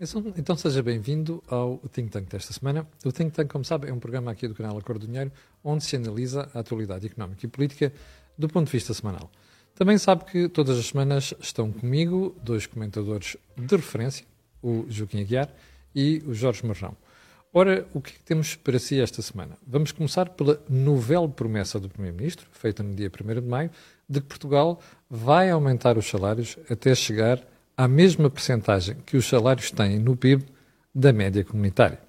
Então, seja bem-vindo ao Think Tank desta semana. O Think Tank, como sabe, é um programa aqui do canal Acordo do Dinheiro, onde se analisa a atualidade económica e política do ponto de vista semanal. Também sabe que todas as semanas estão comigo dois comentadores de referência, o Joaquim Aguiar e o Jorge Marrão. Ora, o que, é que temos para si esta semana? Vamos começar pela novel promessa do Primeiro-Ministro, feita no dia 1 de maio, de que Portugal vai aumentar os salários até chegar à mesma percentagem que os salários têm no PIB da média comunitária.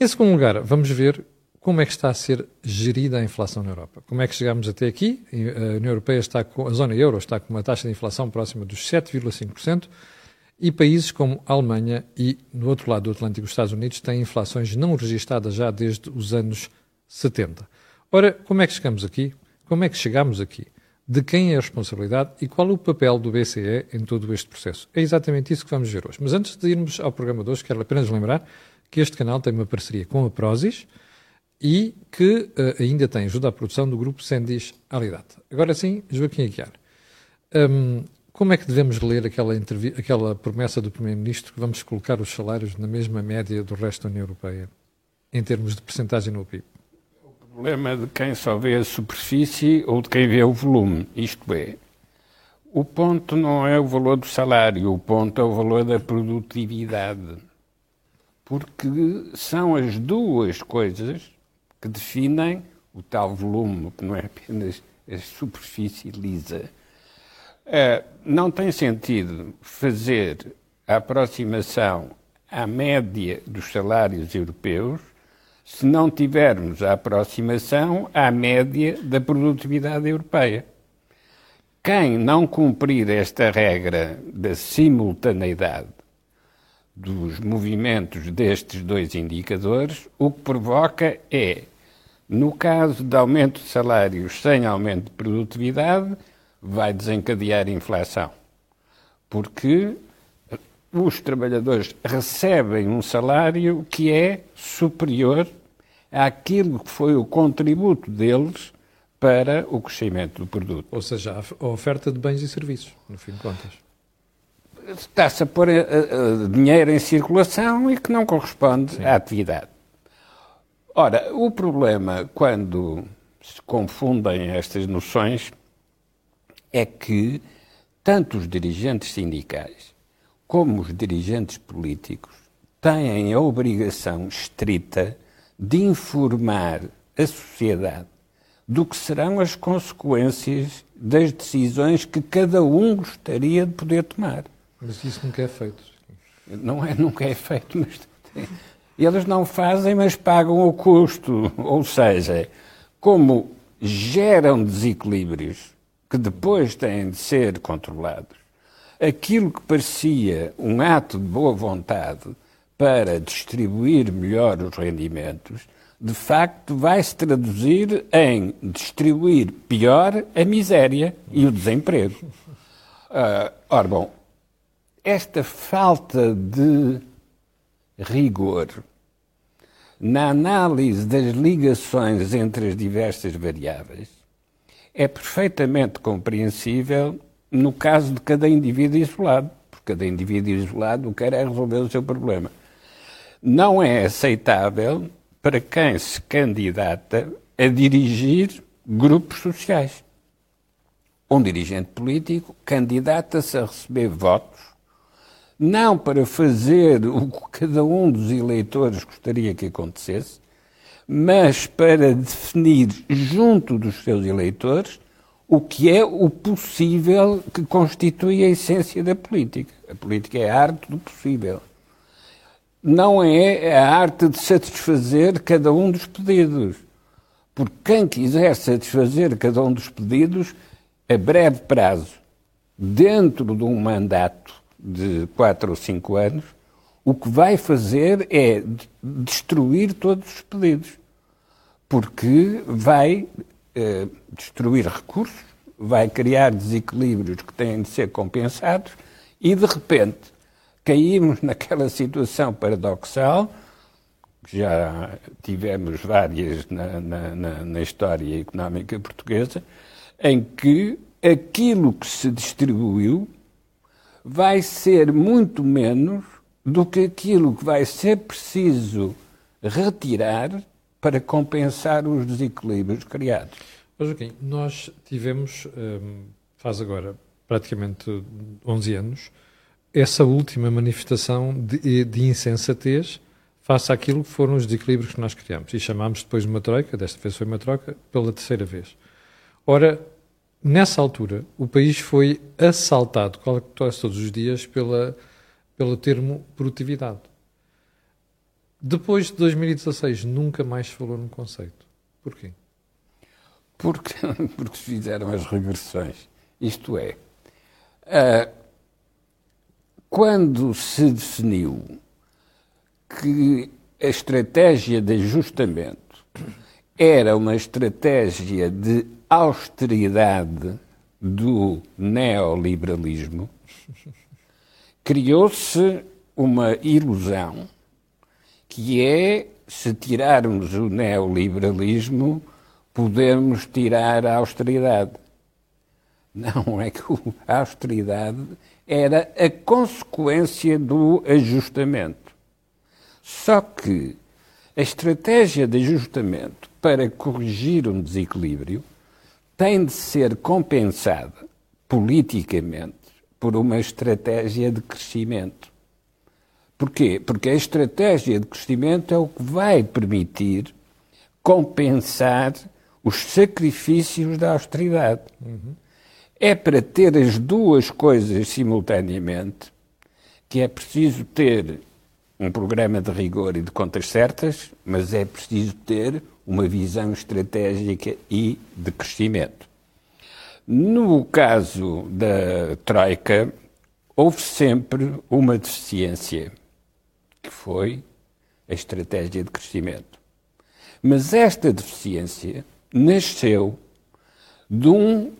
Em segundo lugar, vamos ver como é que está a ser gerida a inflação na Europa. Como é que chegamos até aqui? A União Europeia está com, a zona euro está com uma taxa de inflação próxima dos 7,5% e países como a Alemanha e, no outro lado do Atlântico, os Estados Unidos têm inflações não registadas já desde os anos 70. Ora, como é que chegamos aqui? Como é que chegamos aqui? De quem é a responsabilidade e qual o papel do BCE em todo este processo. É exatamente isso que vamos ver hoje. Mas antes de irmos ao programa de hoje, quero apenas lembrar que este canal tem uma parceria com a Prozis e que uh, ainda tem ajuda à produção do grupo Sendis Alidata. Agora sim, Joaquim Aguiar. Um, como é que devemos ler aquela, aquela promessa do Primeiro-Ministro que vamos colocar os salários na mesma média do resto da União Europeia, em termos de percentagem no PIB? Problema de quem só vê a superfície ou de quem vê o volume. Isto é, o ponto não é o valor do salário, o ponto é o valor da produtividade. Porque são as duas coisas que definem o tal volume, que não é apenas a superfície lisa. Uh, não tem sentido fazer a aproximação à média dos salários europeus se não tivermos a aproximação à média da produtividade europeia. Quem não cumprir esta regra da simultaneidade dos movimentos destes dois indicadores, o que provoca é, no caso de aumento de salários sem aumento de produtividade, vai desencadear inflação. Porque os trabalhadores recebem um salário que é superior àquilo que foi o contributo deles para o crescimento do produto. Ou seja, a oferta de bens e serviços, no fim de contas. Está-se a pôr a, a dinheiro em circulação e que não corresponde Sim. à atividade. Ora, o problema quando se confundem estas noções é que tanto os dirigentes sindicais como os dirigentes políticos têm a obrigação estrita de informar a sociedade do que serão as consequências das decisões que cada um gostaria de poder tomar. Mas isso nunca é feito. Não é, nunca é feito, mas eles não fazem, mas pagam o custo. Ou seja, como geram desequilíbrios que depois têm de ser controlados, aquilo que parecia um ato de boa vontade para distribuir melhor os rendimentos, de facto vai se traduzir em distribuir pior a miséria e o desemprego. Uh, ora, bom, esta falta de rigor na análise das ligações entre as diversas variáveis é perfeitamente compreensível no caso de cada indivíduo isolado, porque cada indivíduo isolado quer é resolver o seu problema. Não é aceitável para quem se candidata a dirigir grupos sociais. Um dirigente político candidata-se a receber votos, não para fazer o que cada um dos eleitores gostaria que acontecesse, mas para definir junto dos seus eleitores o que é o possível que constitui a essência da política. A política é a arte do possível. Não é a arte de satisfazer cada um dos pedidos. Porque quem quiser satisfazer cada um dos pedidos, a breve prazo, dentro de um mandato de quatro ou cinco anos, o que vai fazer é destruir todos os pedidos. Porque vai eh, destruir recursos, vai criar desequilíbrios que têm de ser compensados e, de repente, caímos naquela situação paradoxal, que já tivemos várias na, na, na, na história económica portuguesa, em que aquilo que se distribuiu vai ser muito menos do que aquilo que vai ser preciso retirar para compensar os desequilíbrios criados. Mas, Joaquim, nós tivemos, hum, faz agora praticamente 11 anos, essa última manifestação de, de insensatez face àquilo que foram os desequilíbrios que nós criamos. E chamámos depois de uma troika, desta vez foi uma troca, pela terceira vez. Ora, nessa altura, o país foi assaltado quase todos os dias pela, pelo termo produtividade. Depois de 2016, nunca mais falou no conceito. Porquê? Porque, porque fizeram as reversões. Isto é, uh, quando se definiu que a estratégia de ajustamento era uma estratégia de austeridade do neoliberalismo, criou-se uma ilusão que é, se tirarmos o neoliberalismo, podemos tirar a austeridade. Não, é que a austeridade era a consequência do ajustamento. Só que a estratégia de ajustamento para corrigir um desequilíbrio tem de ser compensada politicamente por uma estratégia de crescimento. Porquê? Porque a estratégia de crescimento é o que vai permitir compensar os sacrifícios da austeridade. Uhum. É para ter as duas coisas simultaneamente que é preciso ter um programa de rigor e de contas certas, mas é preciso ter uma visão estratégica e de crescimento. No caso da Troika, houve sempre uma deficiência que foi a estratégia de crescimento. Mas esta deficiência nasceu de um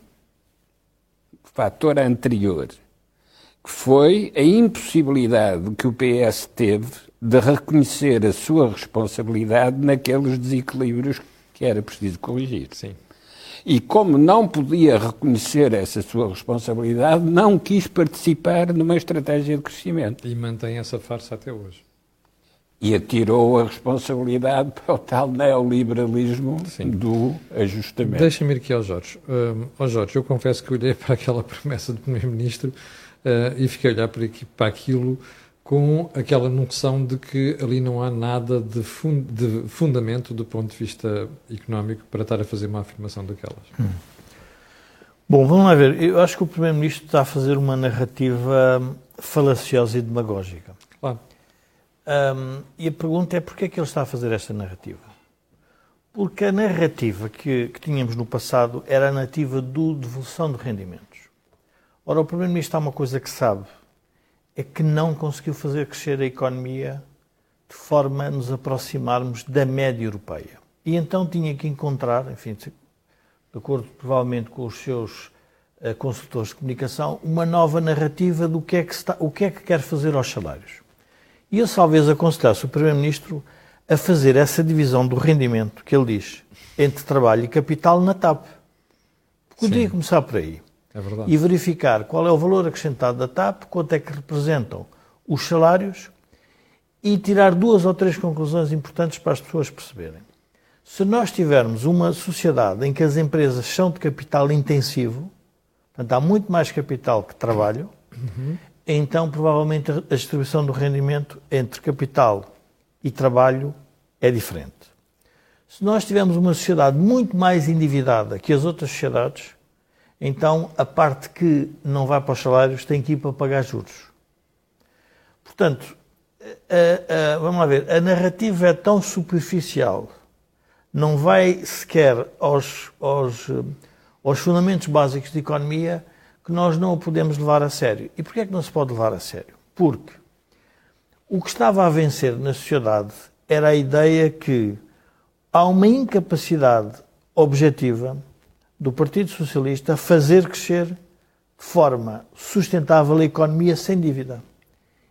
fator anterior, que foi a impossibilidade que o PS teve de reconhecer a sua responsabilidade naqueles desequilíbrios que era preciso corrigir. Sim. E como não podia reconhecer essa sua responsabilidade, não quis participar numa estratégia de crescimento. E mantém essa farsa até hoje e atirou a responsabilidade para o tal neoliberalismo Sim. do ajustamento. Deixa-me ir aqui ao Jorge. Uh, ao Jorge, eu confesso que olhei para aquela promessa do Primeiro-Ministro uh, e fiquei a olhar para, aqui, para aquilo com aquela noção de que ali não há nada de, fund, de, fundamento do ponto de vista económico para estar a fazer uma afirmação daquelas. Hum. Bom, vamos lá ver. Eu acho que o Primeiro-Ministro está a fazer uma narrativa falaciosa e demagógica. Um, e a pergunta é porquê é que ele está a fazer esta narrativa? Porque a narrativa que, que tínhamos no passado era a narrativa do devolução de rendimentos. Ora, o Primeiro-Ministro há uma coisa que sabe, é que não conseguiu fazer crescer a economia de forma a nos aproximarmos da média europeia. E então tinha que encontrar, enfim, de acordo provavelmente com os seus uh, consultores de comunicação, uma nova narrativa do que é que, está, o que, é que quer fazer aos salários. E eu talvez aconselhasse o Primeiro-Ministro a fazer essa divisão do rendimento que ele diz entre trabalho e capital na TAP. Podia começar por aí. É verdade. E verificar qual é o valor acrescentado da TAP, quanto é que representam os salários e tirar duas ou três conclusões importantes para as pessoas perceberem. Se nós tivermos uma sociedade em que as empresas são de capital intensivo, portanto há muito mais capital que trabalho, uhum então provavelmente a distribuição do rendimento entre capital e trabalho é diferente. Se nós tivermos uma sociedade muito mais endividada que as outras sociedades, então a parte que não vai para os salários tem que ir para pagar juros. Portanto, a, a, vamos lá ver, a narrativa é tão superficial, não vai sequer aos, aos, aos fundamentos básicos de economia que nós não o podemos levar a sério. E porquê é que não se pode levar a sério? Porque o que estava a vencer na sociedade era a ideia que há uma incapacidade objetiva do Partido Socialista a fazer crescer de forma sustentável a economia sem dívida.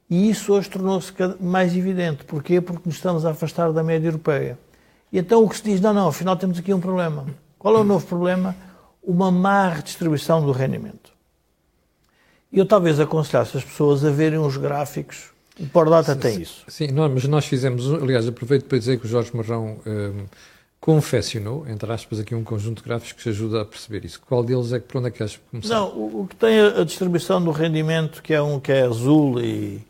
E isso hoje tornou-se mais evidente. Porquê? Porque nos estamos a afastar da média europeia. E então o que se diz, não, não, afinal temos aqui um problema. Qual é o novo problema? Uma má redistribuição do rendimento. Eu talvez aconselhasse as pessoas a verem os gráficos O Pordata tem isso. Sim, não, mas nós fizemos, aliás, aproveito para dizer que o Jorge Marrão um, confeccionou, entre aspas, aqui um conjunto de gráficos que ajuda a perceber isso. Qual deles é que por onde é que queres começar? Não, o, o que tem a, a, distribuição do rendimento, que é um que é azul e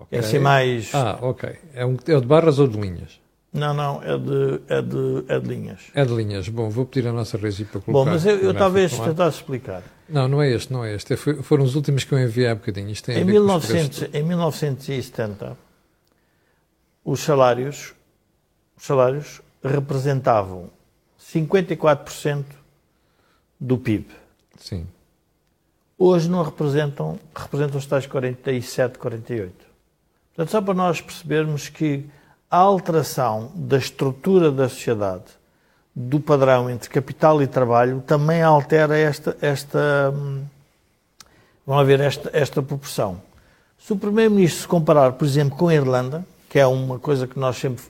okay. é assim mais. Ah, ok. É, um, é de barras ou de linhas? Não, não, é de, é de, é de linhas. É de linhas. Bom, vou pedir a nossa Regi para colocar. Bom, mas eu, eu talvez tentasse explicar. Não, não é este, não é este. É, foi, foram os últimos que eu enviei há bocadinho. Isto tem em, 1900, em 1970, os salários, os salários representavam 54% do PIB. Sim. Hoje não representam, representam os tais 47, 48. Portanto, só para nós percebermos que a alteração da estrutura da sociedade, do padrão entre capital e trabalho, também altera esta, esta vamos ver, esta, esta proporção. Se o Primeiro-Ministro se comparar, por exemplo, com a Irlanda, que é uma coisa que nós sempre,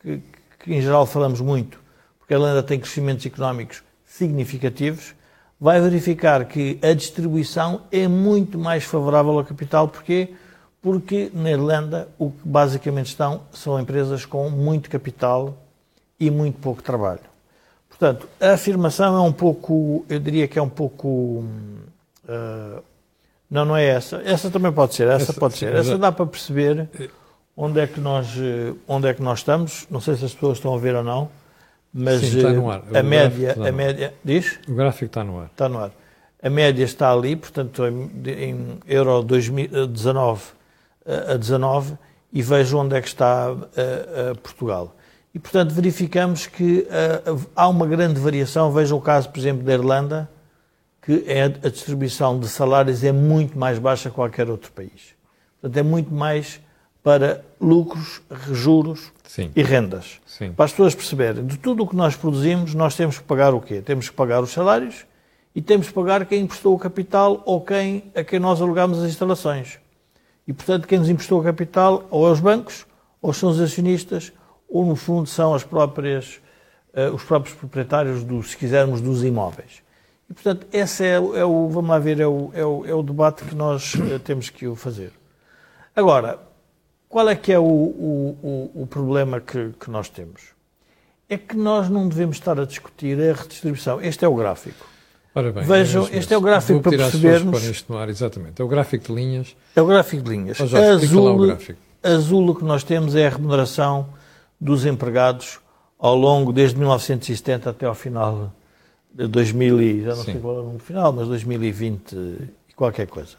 que, que em geral falamos muito, porque a Irlanda tem crescimentos económicos significativos, vai verificar que a distribuição é muito mais favorável ao capital. Porquê? Porque na Irlanda o que basicamente estão são empresas com muito capital e muito pouco trabalho. Portanto, a afirmação é um pouco, eu diria que é um pouco. Uh, não, não é essa. Essa também pode ser, essa, essa pode ser. Essa dá para perceber onde é, que nós, onde é que nós estamos. Não sei se as pessoas estão a ver ou não, mas Sim, está no ar. a média, a média. Diz? O gráfico está no ar. Está no ar. A média está ali, portanto, em, em euro 2019 a 19 e vejo onde é que está Portugal. E, portanto, verificamos que há uma grande variação. Vejam o caso, por exemplo, da Irlanda, que é a distribuição de salários é muito mais baixa que qualquer outro país. Portanto, é muito mais para lucros, juros Sim. e rendas. Sim. Para as pessoas perceberem, de tudo o que nós produzimos, nós temos que pagar o quê? Temos que pagar os salários e temos que pagar quem emprestou o capital ou quem, a quem nós alugamos as instalações. E, portanto, quem nos emprestou o capital ou é os bancos, ou são os acionistas, ou, no fundo, são as próprias, uh, os próprios proprietários, do, se quisermos, dos imóveis. E, portanto, esse é, é o, vamos lá ver, é o, é o, é o debate que nós uh, temos que o fazer. Agora, qual é que é o, o, o problema que, que nós temos? É que nós não devemos estar a discutir a redistribuição. Este é o gráfico. Ora bem, Vejam, é este é o gráfico para percebermos. Isto no ar, exatamente. É o gráfico de linhas. É o gráfico de linhas. Oh, Jorge, azul, azul o que nós temos é a remuneração dos empregados ao longo, desde 1970 até ao final de 2000, já não Sim. sei qual é o número final, mas 2020 e qualquer coisa.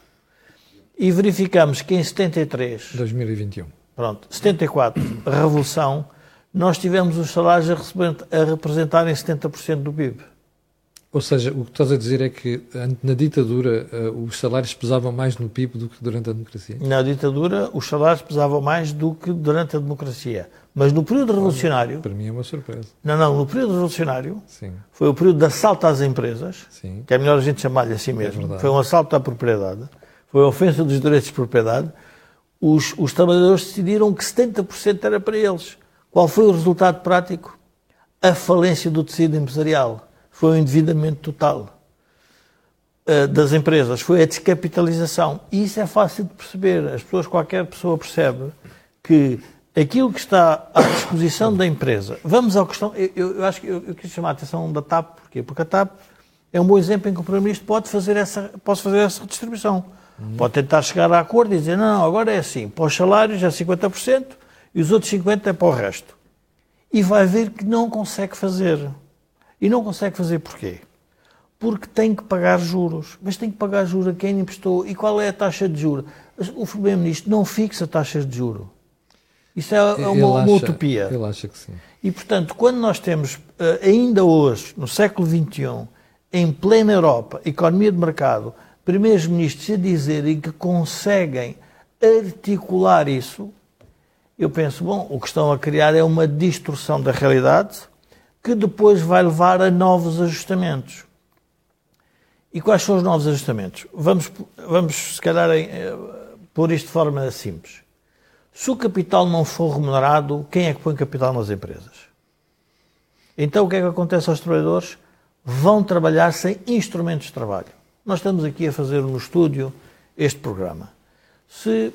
E verificamos que em 73... 2021. Pronto, 74, a Revolução, nós tivemos os salários a representarem 70% do PIB. Ou seja, o que estás a dizer é que na ditadura uh, os salários pesavam mais no PIB do que durante a democracia? Na ditadura os salários pesavam mais do que durante a democracia. Mas no período revolucionário. Para mim é uma surpresa. Não, não, no período revolucionário Sim. foi o período de assalto às empresas, Sim. que é melhor a gente chamar-lhe assim é mesmo. É foi um assalto à propriedade, foi a ofensa dos direitos de propriedade. Os, os trabalhadores decidiram que 70% era para eles. Qual foi o resultado prático? A falência do tecido empresarial foi o endividamento total uh, das empresas, foi a descapitalização. E isso é fácil de perceber. As pessoas, qualquer pessoa percebe que aquilo que está à disposição da empresa. Vamos à questão. Eu, eu acho que eu, eu, quis chamar a atenção da TAP, porquê? Porque a TAP é um bom exemplo em que o Primeiro-Ministro pode fazer essa, pode fazer essa redistribuição. Uhum. Pode tentar chegar a acordo e dizer: não, não, agora é assim, para os salários é 50% e os outros 50% é para o resto. E vai ver que não consegue fazer. E não consegue fazer porquê? Porque tem que pagar juros. Mas tem que pagar juros a quem emprestou. E qual é a taxa de juros? O Primeiro-Ministro não fixa taxas de juros. Isso é, é uma, acha, uma, utopia. Ele acha que sim. E, portanto, quando nós temos, eh, ainda hoje, no século XXI, em plena Europa, economia de mercado, primeiros ministros a dizerem que conseguem articular isso, eu penso, bom, o que estão a criar é uma distorção da realidade que depois vai levar a novos ajustamentos. E quais são os novos ajustamentos? Vamos, vamos se calhar, eh, pôr isto de forma simples. Se o capital não for remunerado, quem é que põe capital nas empresas? Então o que é que acontece aos trabalhadores? Vão trabalhar sem instrumentos de trabalho. Nós estamos aqui a fazer no estúdio este programa. Se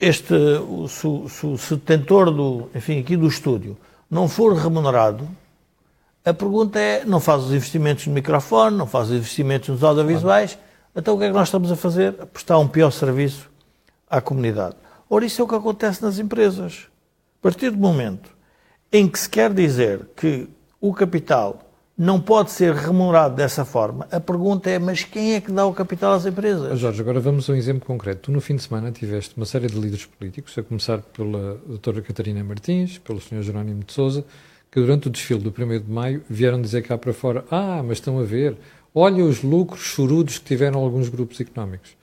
este, se, se, se o detentor do, enfim, aqui do estúdio não for remunerado, a pergunta é, não faz os investimentos no microfone, não faz os investimentos nos audiovisuais, então o que é que nós estamos a fazer? A prestar um pior serviço à comunidade. Ora, isso é o que acontece nas empresas. A partir do momento em que se quer dizer que o capital não pode ser remunerado dessa forma, a pergunta é: mas quem é que dá o capital às empresas? Jorge, agora vamos a um exemplo concreto. Tu, no fim de semana, tiveste uma série de líderes políticos, a começar pela doutora Catarina Martins, pelo Sr. Jerónimo de Souza, que durante o desfile do 1 de maio vieram dizer cá para fora: Ah, mas estão a ver, olha os lucros chorudos que tiveram alguns grupos económicos.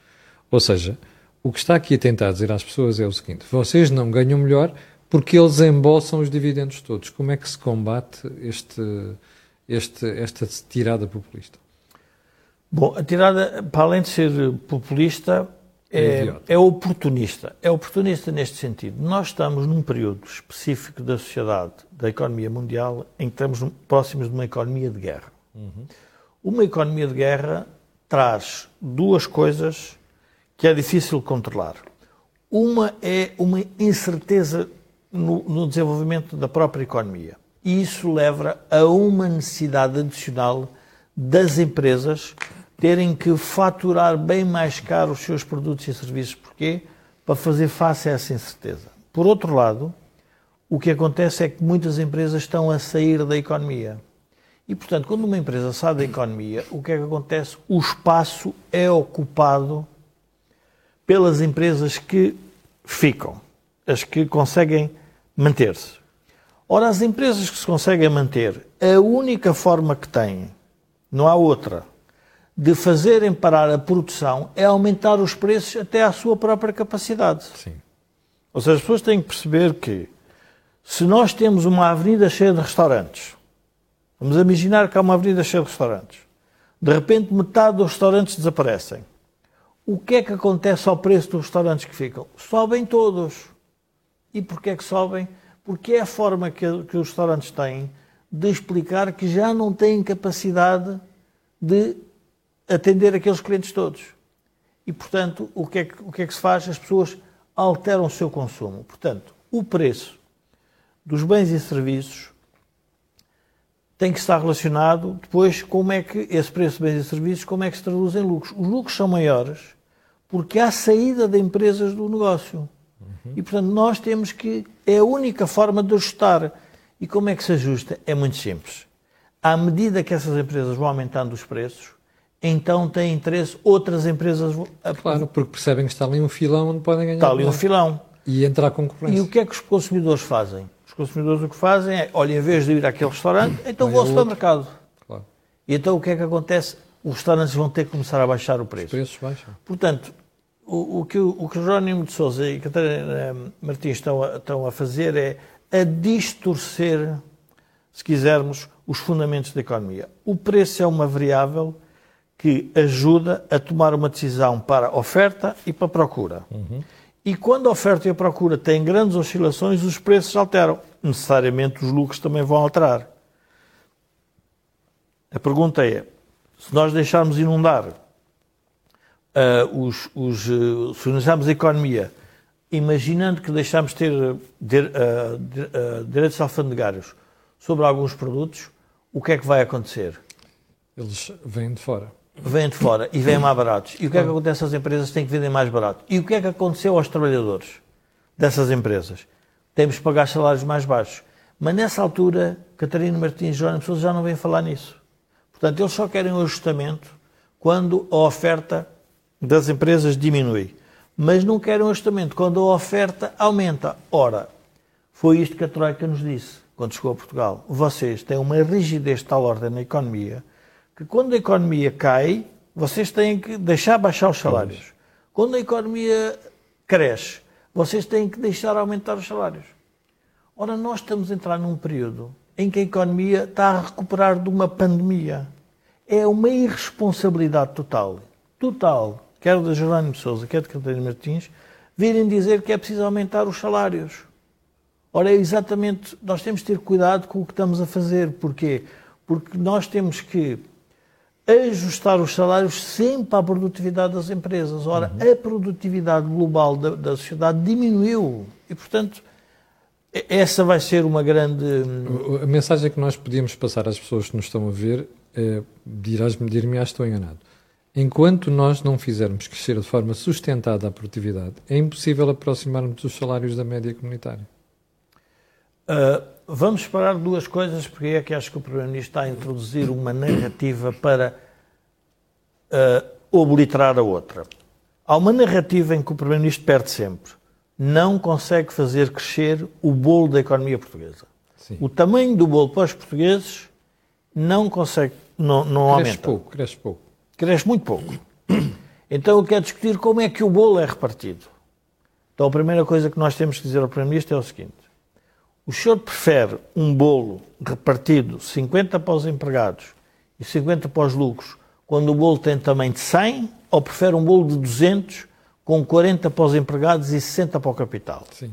Ou seja, o que está aqui a tentar dizer às pessoas é o seguinte: vocês não ganham melhor porque eles embolsam os dividendos todos. Como é que se combate este este, esta tirada populista? Bom, a tirada, para além de ser populista, é, é, é, oportunista. É oportunista neste sentido. Nós estamos num período específico da sociedade, da economia mundial, em que estamos próximos de uma economia de guerra. Uhum. Uma economia de guerra traz duas coisas que é difícil controlar. Uma é uma incerteza no, no desenvolvimento da própria economia. E isso leva a uma necessidade adicional das empresas terem que faturar bem mais caro os seus produtos e serviços. Porquê? Para fazer face a essa incerteza. Por outro lado, o que acontece é que muitas empresas estão a sair da economia. E, portanto, quando uma empresa sai da economia, o que é que acontece? O espaço é ocupado pelas empresas que ficam, as que conseguem manter-se. Ora, as empresas que se conseguem manter, a única forma que têm, não há outra, de fazerem parar a produção é aumentar os preços até à sua própria capacidade. Sim. Ou seja, as pessoas têm que perceber que se nós temos uma avenida cheia de restaurantes, vamos imaginar que há uma avenida cheia de restaurantes, de repente metade dos restaurantes desaparecem. O que é que acontece ao preço dos restaurantes que ficam? Sobem todos. E porquê é que sobem? Porque é a forma que, que os restaurantes têm de explicar que já não têm capacidade de atender aqueles clientes todos. E, portanto, o que, é que, o que é que se faz? As pessoas alteram o seu consumo. Portanto, o preço dos bens e serviços tem que estar relacionado depois como é que esse preço de bens e serviços como é que se traduz em lucros. Os lucros são maiores porque há saída de empresas do negócio. Uhum. E, portanto, nós temos que. É a única forma de ajustar. E como é que se ajusta? É muito simples. À medida que essas empresas vão aumentando os preços, então têm interesse outras empresas. A... Claro, porque percebem que está ali um filão onde podem ganhar. Está ali um filão. E entrar a concorrência. E o que é que os consumidores fazem? Os consumidores o que fazem é, olha, em vez de ir àquele restaurante, então vou ao supermercado. Claro. E então o que é que acontece? Os restaurantes vão ter que começar a baixar o preço. Os preços baixam. Portanto, o, o, que, o que Jerónimo de Souza e Catarina Martins estão a, estão a fazer é a distorcer, se quisermos, os fundamentos da economia. O preço é uma variável que ajuda a tomar uma decisão para oferta e para procura. Uhum. E quando a oferta e a procura têm grandes oscilações, os preços alteram. Necessariamente os lucros também vão alterar. A pergunta é: se nós deixarmos inundar uh, os, os, uh, se analisarmos a economia, imaginando que deixamos de ter de, uh, direitos alfandegários sobre alguns produtos, o que é que vai acontecer? Eles vêm de fora. Vêm de fora e vêm mais baratos. E o que é que acontece às empresas? Têm que vender mais barato. E o que é que aconteceu aos trabalhadores dessas empresas? Temos que pagar salários mais baixos. Mas nessa altura, Catarina Martins e Joana Pessoas já não vêm falar nisso. Portanto, eles só querem um ajustamento quando a oferta das empresas diminui, mas não querem um ajustamento quando a oferta aumenta. Ora, foi isto que a Troika nos disse quando chegou a Portugal. Vocês têm uma rigidez de tal ordem na economia que quando a economia cai, vocês têm que deixar baixar os salários. Quando a economia cresce, vocês têm que deixar aumentar os salários. Ora, nós estamos a entrar num período em que a economia está a recuperar de uma pandemia. É uma irresponsabilidade total. Total quer da Jerónimo Souza, quer de Catarina Martins, virem dizer que é preciso aumentar os salários. Ora, é exatamente, nós temos de ter cuidado com o que estamos a fazer. Porquê? Porque nós temos que ajustar os salários sempre à produtividade das empresas. Ora, uhum. a produtividade global da, da, sociedade diminuiu e, portanto, essa vai ser uma grande. A mensagem que nós podíamos passar às pessoas que nos estão a ver é: dirás-me, dir-me, estou enganado. Enquanto nós não fizermos crescer de forma sustentada a produtividade, é impossível aproximarmos os salários da média comunitária. Uh, vamos separar duas coisas, porque é que acho que o Primeiro-Ministro está a introduzir uma narrativa para uh, obliterar a outra. Há uma narrativa em que o Primeiro-Ministro perde sempre. Não consegue fazer crescer o bolo da economia portuguesa. Sim. O tamanho do bolo para os portugueses não consegue, não, não cresce aumenta. Pouco, cresce pouco. Cresce muito pouco. Então eu quero discutir como é que o bolo é repartido. Então a primeira coisa que nós temos que dizer ao Primeiro-Ministro é o seguinte. O senhor prefere um bolo repartido 50 para os empregados e 50 para os lucros, quando o bolo tem tamanho de 100, ou prefere um bolo de 200 com 40 para os empregados e 60 para o capital? Sim.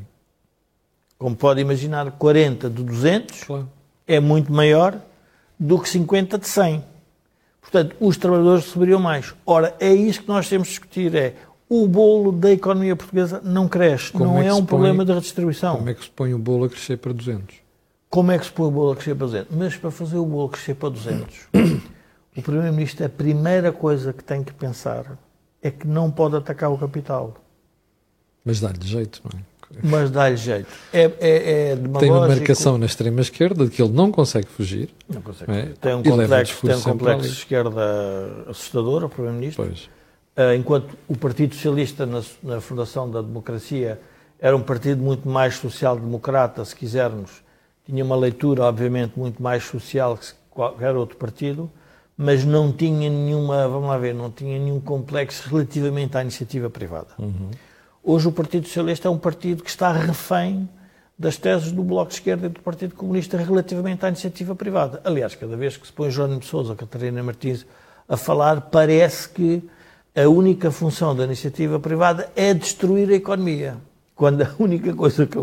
Como pode imaginar, 40 de 200 claro. é muito maior do que 50 de 100. Portanto, os trabalhadores receberiam mais. Ora, é isso que nós temos de discutir, é o bolo da economia portuguesa não cresce. Como não é, é um põe, problema de redistribuição. Como é que se põe o bolo a crescer para 200? Como é que se põe o bolo a crescer para 200? Mas para fazer o bolo crescer para 200, o Primeiro-Ministro, a primeira coisa que tem que pensar é que não pode atacar o capital. Mas dá-lhe jeito, não é? Mas dá-lhe jeito. É, é, é Tem uma marcação na extrema-esquerda de que ele não consegue fugir. Não consegue. É? Tem um complexo, tem um complexo de esquerda assustador, o Primeiro-Ministro. Pois eh, enquanto o Partido Socialista, na, na fundação da democracia, era um partido muito mais social-democrata, se quisermos, tinha uma leitura, obviamente, muito mais social que qualquer outro partido, mas não tinha nenhuma, vamos lá ver, não tinha nenhum complexo relativamente à iniciativa privada. Uhum. Hoje o Partido Socialista é um partido que está refém das teses do Bloco de Esquerda e do Partido Comunista relativamente à iniciativa privada. Aliás, cada vez que se põe Jónimo de Sousa ou Catarina Martins a falar, parece que a única função da iniciativa privada é destruir a economia. Quando a única coisa que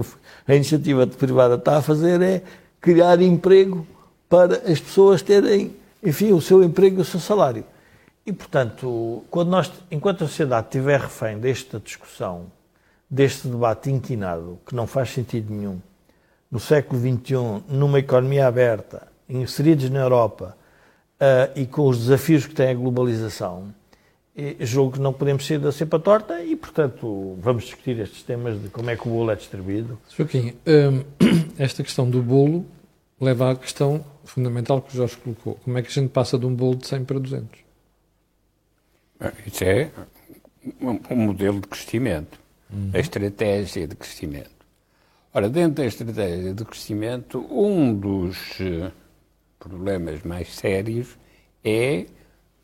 a iniciativa privada está a fazer é criar emprego para as pessoas terem, enfim, o seu emprego e o seu salário. E, portanto, quando nós, enquanto a sociedade estiver refém desta discussão, deste debate inquinado, que não faz sentido nenhum, no século XXI, numa economia aberta, inseridos na Europa uh, e com os desafios que tem a globalização, julgo que não podemos sair da cepa torta e, portanto, vamos discutir estes temas de como é que o bolo é distribuído. Joaquim, hum, esta questão do bolo leva à questão fundamental que o Jorge colocou. Como é que a gente passa de um bolo de 100 para 200? Isso é um modelo de crescimento, uhum. a estratégia de crescimento. Ora, dentro da estratégia de crescimento, um dos eh, problemas mais sérios é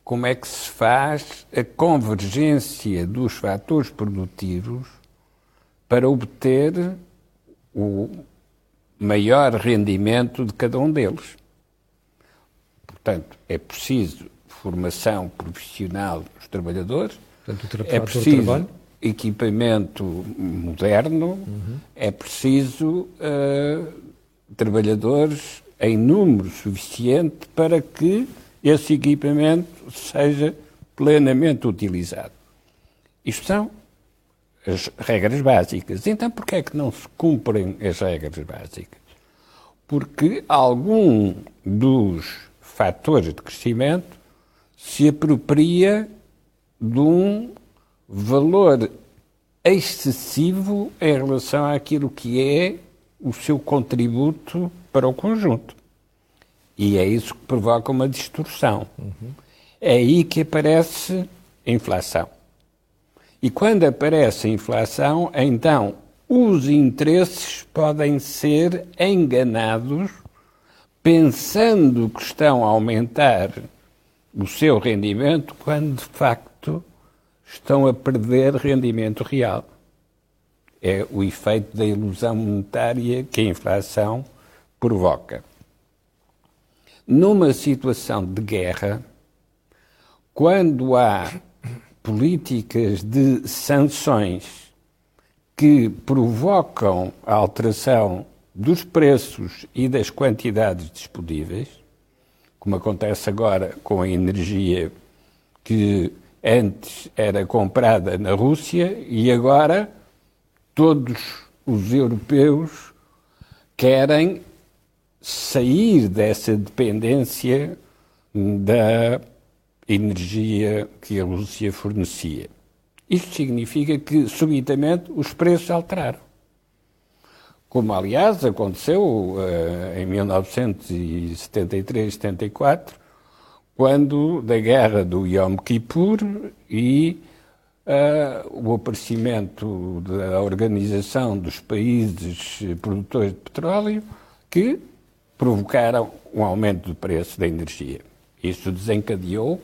como é que se faz a convergência dos fatores produtivos para obter o maior rendimento de cada um deles. Portanto, é preciso formação profissional trabalhadores, Portanto, é preciso equipamento moderno, uhum. é preciso uh, trabalhadores em número suficiente para que esse equipamento seja plenamente utilizado. Isto são as regras básicas. Então, por que é que não se cumprem as regras básicas? Porque algum dos fatores de crescimento se apropria de um valor excessivo em relação àquilo que é o seu contributo para o conjunto. E é isso que provoca uma distorção. Uhum. É aí que aparece a inflação. E quando aparece a inflação, então os interesses podem ser enganados pensando que estão a aumentar o seu rendimento quando de facto estão a perder rendimento real. É o efeito da ilusão monetária que a inflação provoca numa situação de guerra, quando há políticas de sanções que provocam a alteração dos preços e das quantidades disponíveis, como acontece agora com a energia que antes era comprada na Rússia e agora todos os europeus querem sair dessa dependência da energia que a Rússia fornecia. Isto significa que, subitamente, os preços alteraram. Como, aliás, aconteceu uh, em 1973-74, quando da guerra do Yom Kippur e uh, o aparecimento da Organização dos Países Produtores de Petróleo, que provocaram um aumento do preço da energia. Isso desencadeou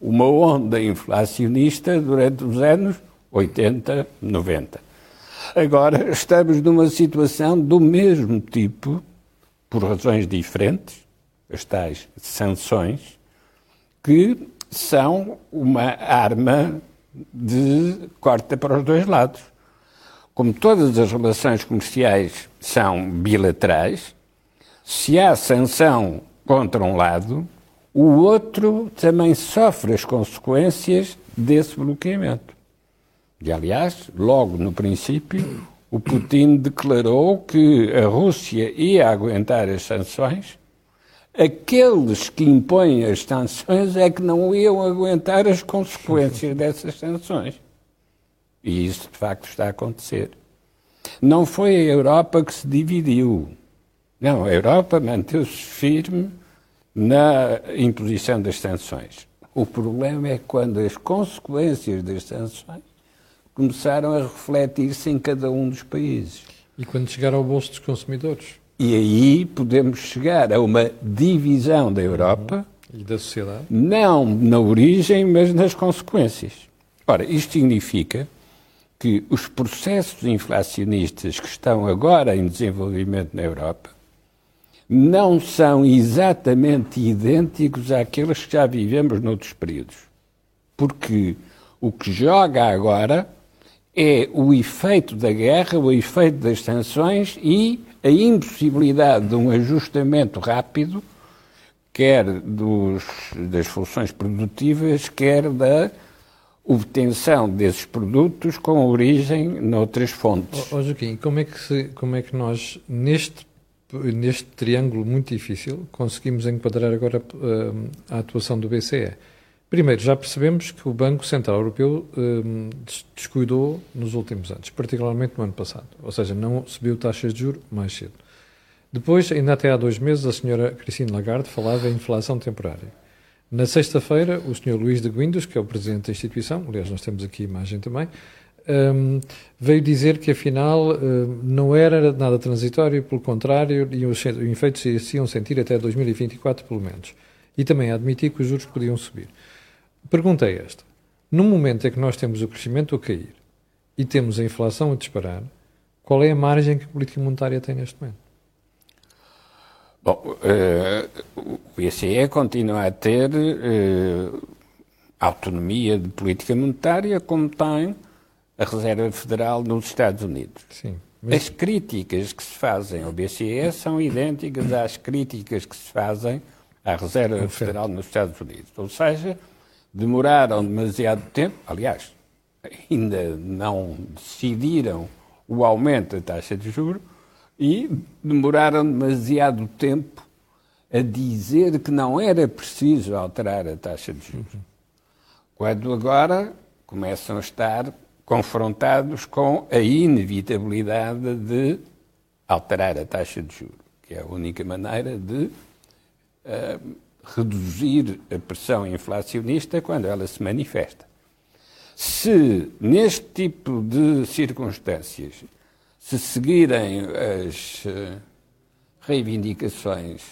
uma onda inflacionista durante os anos 80, 90. Agora estamos numa situação do mesmo tipo, por razões diferentes, as tais sanções, que são uma arma de corta para os dois lados. Como todas as relações comerciais são bilaterais, se há sanção contra um lado, o outro também sofre as consequências desse bloqueamento. E, aliás, logo no princípio, o Putin declarou que a Rússia ia aguentar as sanções, aqueles que impõem as sanções é que não iam aguentar as consequências dessas sanções. E isso, de facto, está a acontecer. Não foi a Europa que se dividiu. Não, a Europa manteve-se firme na imposição das sanções. O problema é quando as consequências das sanções começaram a refletir-se em cada um dos países. E quando chegar ao bolso dos consumidores? E aí podemos chegar a uma divisão da Europa. Uhum. E da sociedade? Não na origem, mas nas consequências. Ora, isto significa que os processos inflacionistas que estão agora em desenvolvimento na Europa não são exatamente idênticos àqueles que já vivemos noutros períodos. Porque o que joga agora é o efeito da guerra, o efeito das sanções e a impossibilidade de um ajustamento rápido, quer dos, das funções produtivas, quer da obtenção desses produtos com origem noutras fontes. Ó oh, Joaquim, como é, que se, como é que nós, neste neste triângulo muito difícil, conseguimos enquadrar agora uh, a atuação do BCE. Primeiro, já percebemos que o Banco Central Europeu uh, descuidou nos últimos anos, particularmente no ano passado, ou seja, não subiu taxas de juros mais cedo. Depois, ainda até há dois meses, a senhora Christine Lagarde falava em inflação temporária. Na sexta-feira, o senhor Luís de Guindos, que é o presidente da instituição, aliás, nós temos aqui a imagem também, um, veio dizer que afinal um, não era nada transitório, pelo contrário, e os efeitos se iam sentir até 2024, pelo menos. E também admitir que os juros podiam subir. Pergunta é esta: no momento em que nós temos o crescimento a cair e temos a inflação a disparar, qual é a margem que a política monetária tem neste momento? Bom, uh, o BCE continua a ter uh, autonomia de política monetária, como tem a Reserva Federal nos Estados Unidos. Sim. Mas... As críticas que se fazem ao BCE são idênticas às críticas que se fazem à Reserva Federal nos Estados Unidos. Ou seja, demoraram demasiado tempo, aliás, ainda não decidiram o aumento da taxa de juros e demoraram demasiado tempo a dizer que não era preciso alterar a taxa de juros. Quando agora começam a estar confrontados com a inevitabilidade de alterar a taxa de juros, que é a única maneira de uh, reduzir a pressão inflacionista quando ela se manifesta. Se neste tipo de circunstâncias se seguirem as uh, reivindicações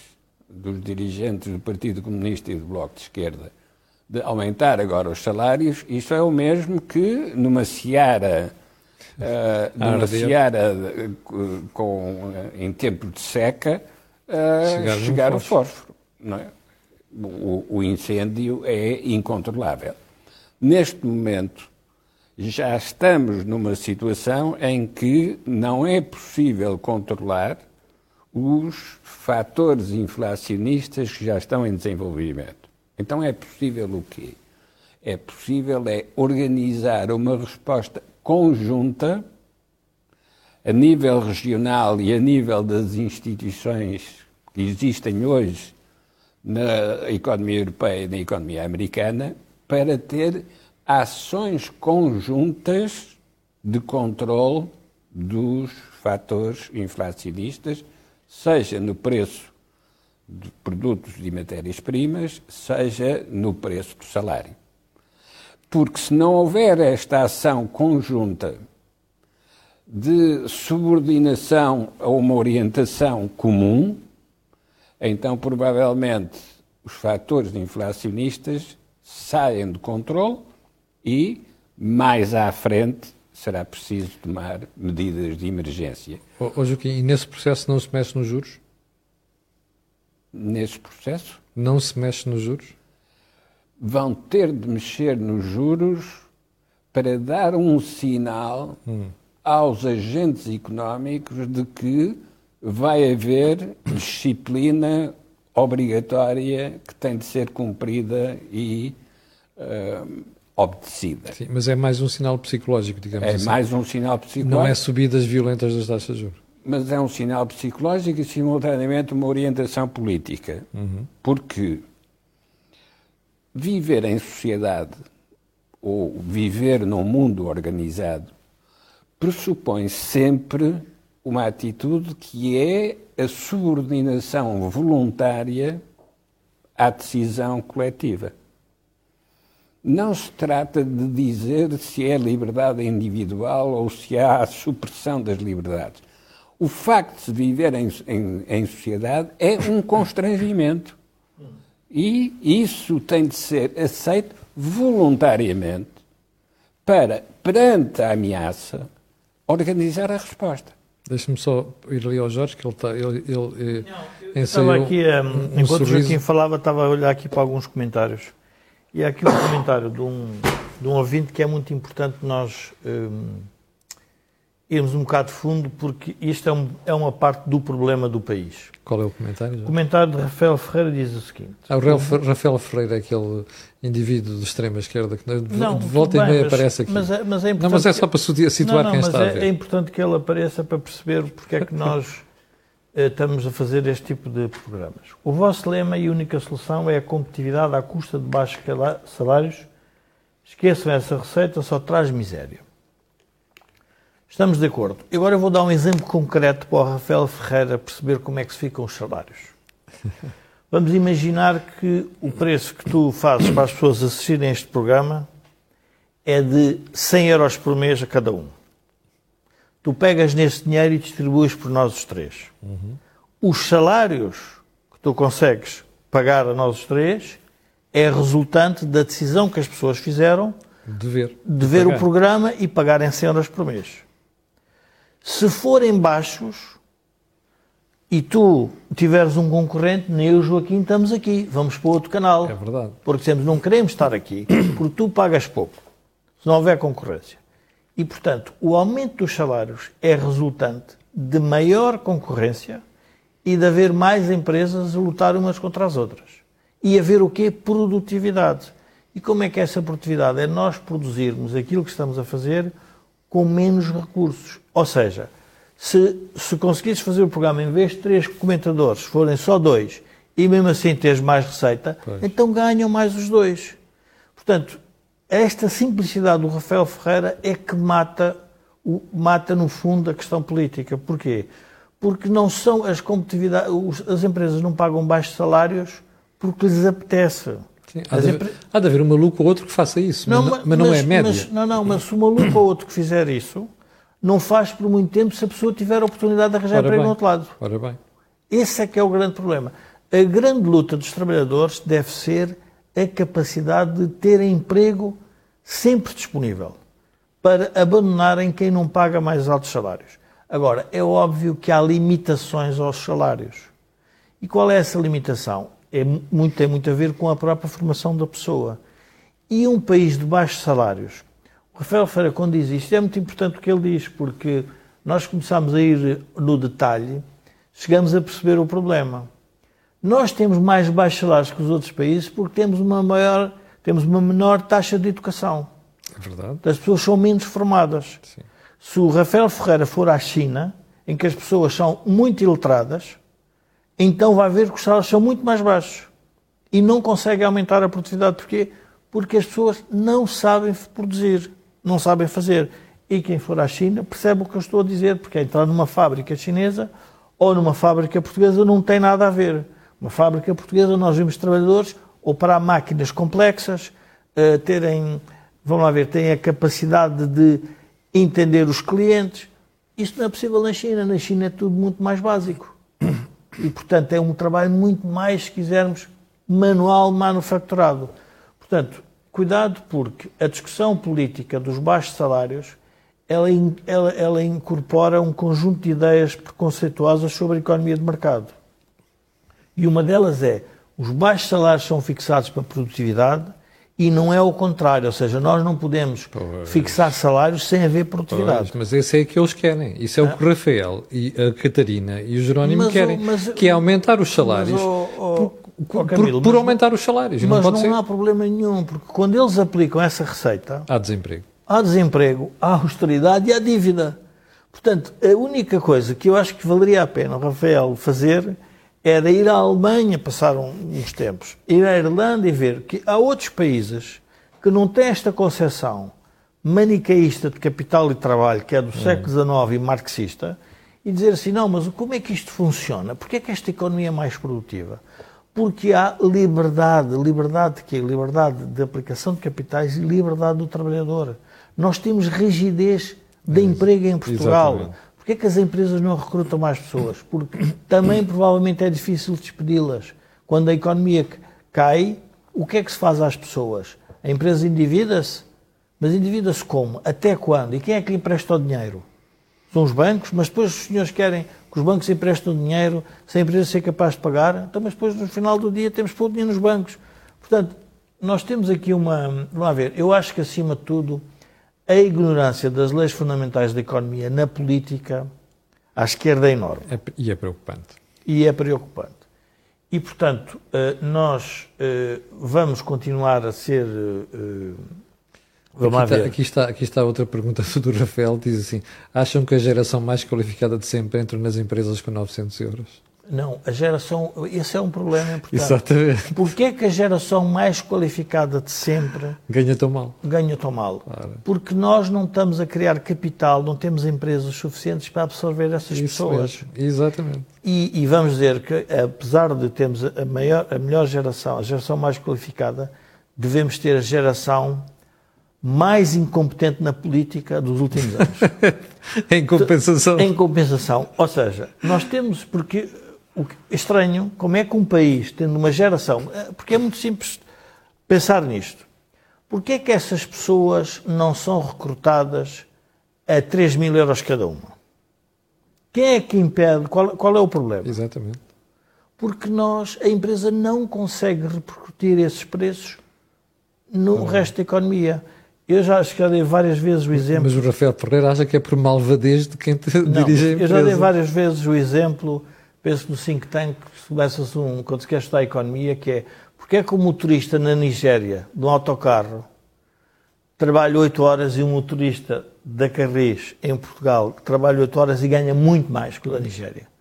dos dirigentes do Partido Comunista e do Bloco de Esquerda de aumentar agora os salários, isso é o mesmo que numa seara, uh, numa seara uh, com, uh, em tempo de seca, chegar, chegar o fósforo. Não é? O, o incêndio é incontrolável. Neste momento, já estamos numa situação em que não é possível controlar os fatores inflacionistas que já estão em desenvolvimento. Então é possível o quê? É possível é organizar uma resposta conjunta a nível regional e a nível das instituições que existem hoje na economia europeia e na economia americana para ter ações conjuntas de controle dos fatores inflacionistas, seja no preço de produtos e matérias-primas, seja no preço do salário. Porque se não houver esta ação conjunta de subordinação a uma orientação comum, então provavelmente os fatores inflacionistas saem de controle e mais à frente será preciso tomar medidas de emergência. Ô, Joaquim, e nesse processo não se mexe nos juros? Nesse processo? Não se mexe nos juros? Vão ter de mexer nos juros para dar um sinal hum. aos agentes económicos de que vai haver disciplina obrigatória que tem de ser cumprida e uh, obedecida. Sim, mas é mais um sinal psicológico, digamos é assim. É mais um sinal psicológico. Não é subidas violentas das taxas de juros. Mas é um sinal psicológico e, simultaneamente, uma orientação política. Uhum. Porque viver em sociedade ou viver num mundo organizado pressupõe sempre uma atitude que é a subordinação voluntária à decisão coletiva. Não se trata de dizer se é liberdade individual ou se há a supressão das liberdades. O facto de viver em, em, em sociedade é um constrangimento. E isso tem de ser aceito voluntariamente para, perante a ameaça, organizar a resposta. Deixa-me só ir ali ao Jorge, que ele está. Ele, ele, Não, estava aqui, um, um enquanto o Joaquim falava, estava a olhar aqui para alguns comentários. E há aqui um comentário de um, de um ouvinte que é muito importante nós um, irmos um bocado de fundo, porque isto é, um, é, uma parte do problema do país. Qual é o comentário? Já? O comentário de Rafael Ferreira diz o seguinte. Ah, o Rafael Ferreira é aquele indivíduo de extrema esquerda que de, não, de volta bem, e meia aparece aqui. Mas é, mas é não, mas é só para situar não, não, quem está é, a ver. É importante que ele apareça para perceber porque é que nós eh, estamos a fazer este tipo de programas. O vosso lema e única solução é a competitividade à custa de baixos salários. Esqueçam essa receita, só traz miséria. Estamos de acordo. Agora eu vou dar um exemplo concreto para o Rafael Ferreira perceber como é que se ficam os salários. Vamos imaginar que o preço que tu fazes para as pessoas assistirem a este programa é de 100 euros por mês a cada um tu pegas nesse dinheiro e distribuis por nós os três. Uhum. Os salários que tu consegues pagar a nós os três é resultante da decisão que as pessoas fizeram de ver, de ver o programa e pagarem 100 euros por mês. Se forem baixos e tu tiveres um concorrente, nem eu, Joaquim, estamos aqui. Vamos para outro canal. É verdade. Porque sempre não queremos estar aqui, porque tu pagas pouco, se não houver concorrência. E, portanto, o aumento dos salários é resultante de maior concorrência e de haver mais empresas a lutar umas contra as outras. E haver o quê? Produtividade. E como é que é essa produtividade? É nós produzirmos aquilo que estamos a fazer com menos recursos. Ou seja, se, se conseguires fazer o programa em vez de três comentadores, forem só dois, e mesmo assim teres mais receita, pois. então ganham mais os dois. Portanto, esta simplicidade do Rafael Ferreira é que mata, mata no fundo a questão política. Porquê? Porque não são as competitividades, as empresas não pagam baixos salários porque lhes apetece. Sim, há, de haver, empre... há, de haver, um maluco ou outro que faça isso, não, mas, mas, não é média. Mas, não, não, mas se um maluco ou outro que fizer isso, não faz por muito tempo se a pessoa tiver a oportunidade de arranjar emprego no outro lado. Ora bem. Esse é que é o grande problema. A grande luta dos trabalhadores deve ser a capacidade de ter emprego sempre disponível para abandonarem quem não paga mais altos salários. Agora, é óbvio que há limitações aos salários. E qual é essa limitação? É muito, tem muito a ver com a própria formação da pessoa. E um país de baixos salários, o Rafael Feira, quando diz isto, é muito importante o que ele diz, porque nós começamos a ir no detalhe chegamos a perceber o problema. Nós temos mais baixos salários que os outros países porque temos uma maior, temos uma menor taxa de educação. É verdade. As pessoas são menos formadas. Sim. Se o Rafael Ferreira for à China, em que as pessoas são muito iletradas, então vai ver que os salários são muito mais baixos e não consegue aumentar a produtividade. Porquê? Porque as pessoas não sabem produzir, não sabem fazer. E quem for à China percebe o que eu estou a dizer, porque entrar numa fábrica chinesa ou numa fábrica portuguesa não tem nada a ver. Uma fábrica portuguesa, nós vemos trabalhadores operar máquinas complexas, uh, terem, vamos lá ver, têm a capacidade de entender os clientes. Isto não é possível na China. Na China é tudo muito mais básico. E, portanto, é um trabalho muito mais, se quisermos, manual, manufaturado. Portanto, cuidado porque a discussão política dos baixos salários ela, ela, ela incorpora um conjunto de ideias preconceituosas sobre a economia de mercado. E uma delas é os baixos salários são fixados para produtividade e não é o contrário, ou seja, nós não podemos pois. fixar salários sem haver produtividade. Pois, mas esse é que eles querem. Isso é ah. o que o Rafael e a Catarina e o Jerónimo mas, querem, mas, que é aumentar os salários. Mas, oh, oh, por, Camilo, por, por aumentar os salários. Mas não, não há problema nenhum, porque quando eles aplicam essa receita. Há desemprego. Há desemprego, há austeridade e há dívida. Portanto, a única coisa que eu acho que valeria a pena, Rafael, fazer era ir à Alemanha, passaram uns tempos, ir à Irlanda e ver que há outros países que não têm esta concepção manicaísta de capital e trabalho, que é do hum. século XIX e marxista, e dizer assim, não, mas como é que isto funciona? Porquê é que esta economia é mais produtiva? Porque há liberdade, liberdade de quê? Liberdade de aplicação de capitais e liberdade do trabalhador. Nós temos rigidez de emprego em Portugal. Exatamente. Porquê é que as empresas não recrutam mais pessoas? Porque também provavelmente é difícil despedi-las. Quando a economia cai, o que é que se faz às pessoas? A empresa endivida-se? Mas endivida-se como? Até quando? E quem é que lhe empresta o dinheiro? São os bancos, mas depois os senhores querem que os bancos emprestem dinheiro sem a empresa ser capaz de pagar, então, mas depois no final do dia temos que pôr o dinheiro nos bancos. Portanto, nós temos aqui uma. Vamos ver, eu acho que acima de tudo a ignorância das leis fundamentais da economia na política à esquerda é enorme. É, e é preocupante. E é preocupante. E, portanto, eh, nós eh, vamos continuar a ser. Vamos aqui, está, aqui, está, aqui está outra pergunta do Rafael: diz assim: acham que a geração mais qualificada de sempre entra nas empresas com 900 euros? Não, a geração. Esse é um problema importante. Exatamente. Porquê é que a geração mais qualificada de sempre. Ganha tão mal? Ganha tão mal. Claro. Porque nós não estamos a criar capital, não temos empresas suficientes para absorver essas Isso pessoas. Mesmo. Exatamente. E, e, vamos dizer que, apesar de termos a, maior, a melhor geração, a geração mais qualificada, devemos ter a geração mais incompetente na política dos últimos anos. em compensação. Em compensação. Ou seja, nós temos, porque o que, é estranho como é que um país, tendo uma geração, eh, porque é muito simples pensar nisto, porque é que essas pessoas não são recrutadas a 3 mil euros cada uma? Quem é que impede? Qual, qual é o problema? Exatamente. Porque nós, a empresa não consegue repercutir esses preços no não. resto da economia. Eu já, já dei várias vezes o exemplo. Mas o Rafael Ferreira acha que é por malvadez de quem te não, dirige a empresa. Eu já dei várias vezes o exemplo penso no think tank, começa-se um, quando se quer estudar a economia, que é porque é que o motorista na Nigéria, de um autocarro, trabalha 8 horas e um motorista da Carris, em Portugal, trabalha 8 horas e ganha muito mais que o da Nigéria?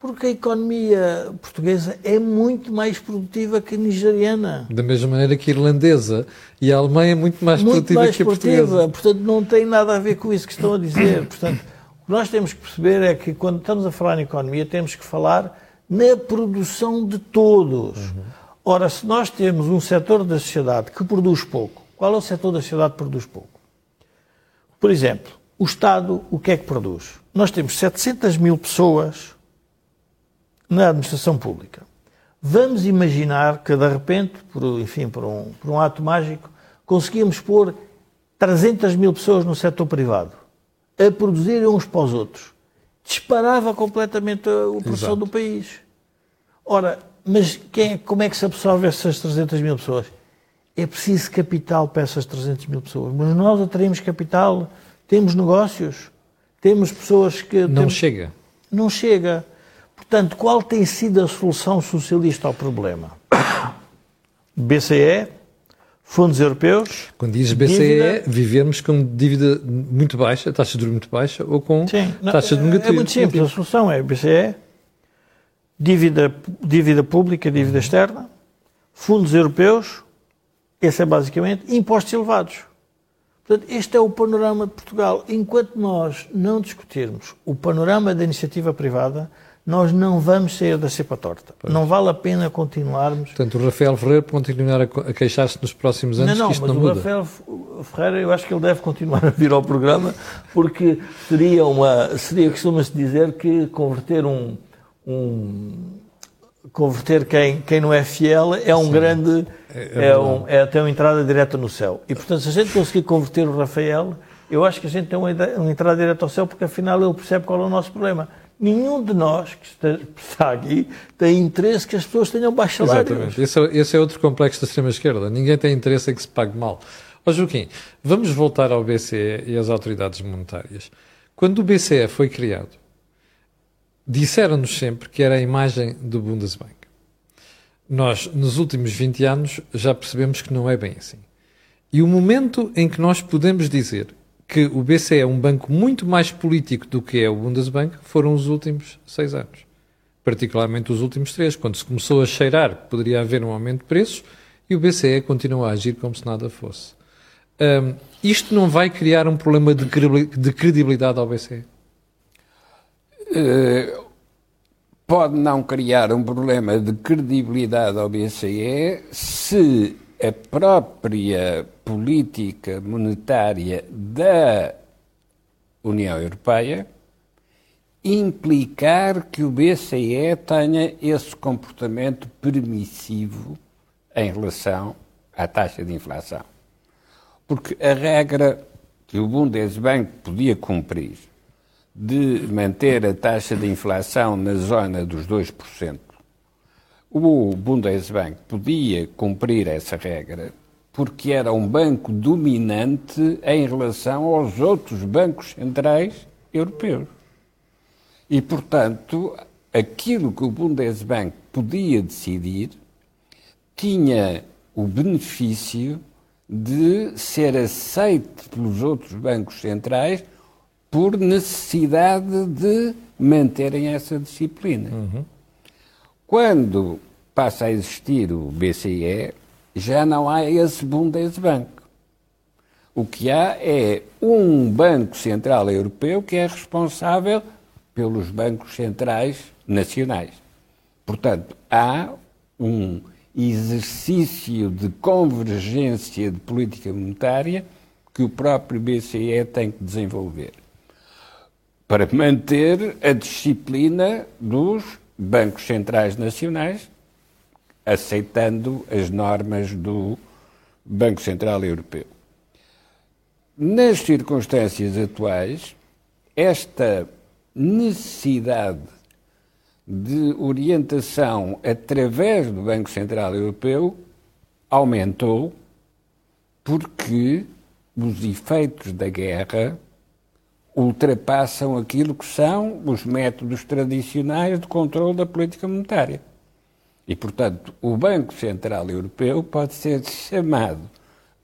Porque a economia portuguesa é muito mais produtiva que a nigeriana. Da mesma maneira que a irlandesa e a alemã é muito mais muito produtiva mais que a produtiva. portuguesa. Portanto, não tem nada a ver com isso que estão a dizer. Portanto, que nós temos que perceber é que quando estamos a falar em economia temos que falar na produção de todos. Uhum. Ora, se nós temos um setor da sociedade que produz pouco, qual é o setor da sociedade que produz pouco? Por exemplo, o Estado, o que é que produz? Nós temos 700 mil pessoas na administração pública. Vamos imaginar que, de repente, por, enfim, por um, por um ato mágico, conseguimos pôr 300 mil pessoas no setor privado a produzirem uns para os outros. Disparava completamente a produção do país. Ora, mas quem, é, como é que se absorve essas 300 mil pessoas? É preciso capital para essas 300 mil pessoas. Mas nós atraímos capital, temos negócios, temos pessoas que. Não temos... chega. Não chega. Portanto, qual tem sido a solução socialista ao problema? BCE, fundos europeus. Quando dizes BCE, dívida... vivermos com dívida muito baixa, taxa de juros muito baixa, ou com Sim, taxas não, negativas. É muito simples, a solução é BCE, dívida, dívida pública, dívida uhum. externa, fundos europeus, esse é basicamente, impostos elevados. Portanto, este é o panorama de Portugal. Enquanto nós não discutirmos o panorama da iniciativa privada, nós não vamos sair da cepa torta. Pois. Não vale a pena continuarmos. Portanto, o Rafael Ferreira continuar a queixar-se nos próximos anos não, não, que isto mas não o muda. Rafael Ferreira, eu acho que ele deve continuar a vir ao programa, porque seria uma. Seria, costuma-se dizer que converter um. um converter quem, quem não é fiel é um Sim. grande é, é, é, um, é ter uma entrada direta no céu. E, portanto, se a gente conseguir converter o Rafael, eu acho que a gente tem uma, uma entrada direta ao céu, porque afinal ele percebe qual é o nosso problema. Nenhum de nós que está aqui tem interesse que as pessoas tenham baixo salário. Exatamente. Esse é, esse é outro complexo da extrema-esquerda. Ninguém tem interesse em que se pague mal. Ó Joaquim, vamos voltar ao BCE e às autoridades monetárias. Quando o BCE foi criado, disseram-nos sempre que era a imagem do Bundesbank. Nós, nos últimos 20 anos, já percebemos que não é bem assim. E o momento em que nós podemos dizer que o BCE é um banco muito mais político do que é o Bundesbank foram os últimos seis anos. Particularmente os últimos três, quando se começou a cheirar que poderia haver um aumento de preços e o BCE continua a agir como se nada fosse. Um, isto não vai criar um problema de credibilidade ao BCE? Eh, pode não criar um problema de credibilidade ao BCE se a própria política monetária da União Europeia implicar que o BCE tenha esse comportamento permissivo em relação à taxa de inflação. Porque a regra que o Bundesbank podia cumprir de manter a taxa de inflação na zona dos 2%. O Bundesbank podia cumprir essa regra porque era um banco dominante em relação aos outros bancos centrais europeus. E, portanto, aquilo que o Bundesbank podia decidir tinha o benefício de ser aceito pelos outros bancos centrais por necessidade de manterem essa disciplina. Uhum. Quando passa a existir o BCE, já não há esse Bundesbank. O que há é um Banco Central Europeu que é responsável pelos bancos centrais nacionais. Portanto, há um exercício de convergência de política monetária que o próprio BCE tem que desenvolver para manter a disciplina dos bancos centrais nacionais, aceitando as normas do Banco Central Europeu. Nas circunstâncias atuais, esta necessidade de orientação através do Banco Central Europeu aumentou porque os efeitos da guerra ultrapassam aquilo que são os métodos tradicionais de controle da política monetária. E, portanto, o Banco Central Europeu pode ser chamado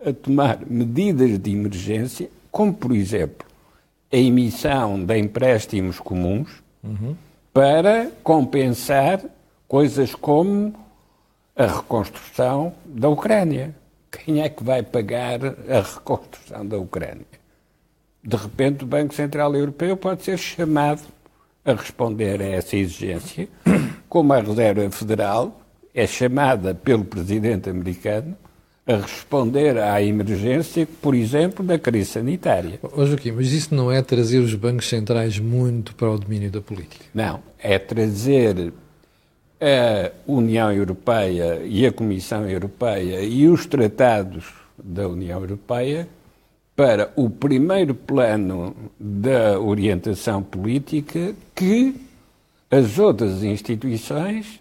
a tomar medidas de emergência, como, por exemplo, a emissão de empréstimos comuns uhum. para compensar coisas como a reconstrução da Ucrânia. Quem é que vai pagar a reconstrução da Ucrânia? De repente o Banco Central Europeu pode ser chamado a responder a essa exigência, como a Reserva Federal é chamada pelo presidente americano a responder à emergência, por exemplo, da crise sanitária. Ô Joaquim, mas isso não é trazer os bancos centrais muito para o domínio da política? Não, é trazer a União Europeia e a Comissão Europeia e os tratados da União Europeia para o primeiro plano da orientação política que as outras instituições,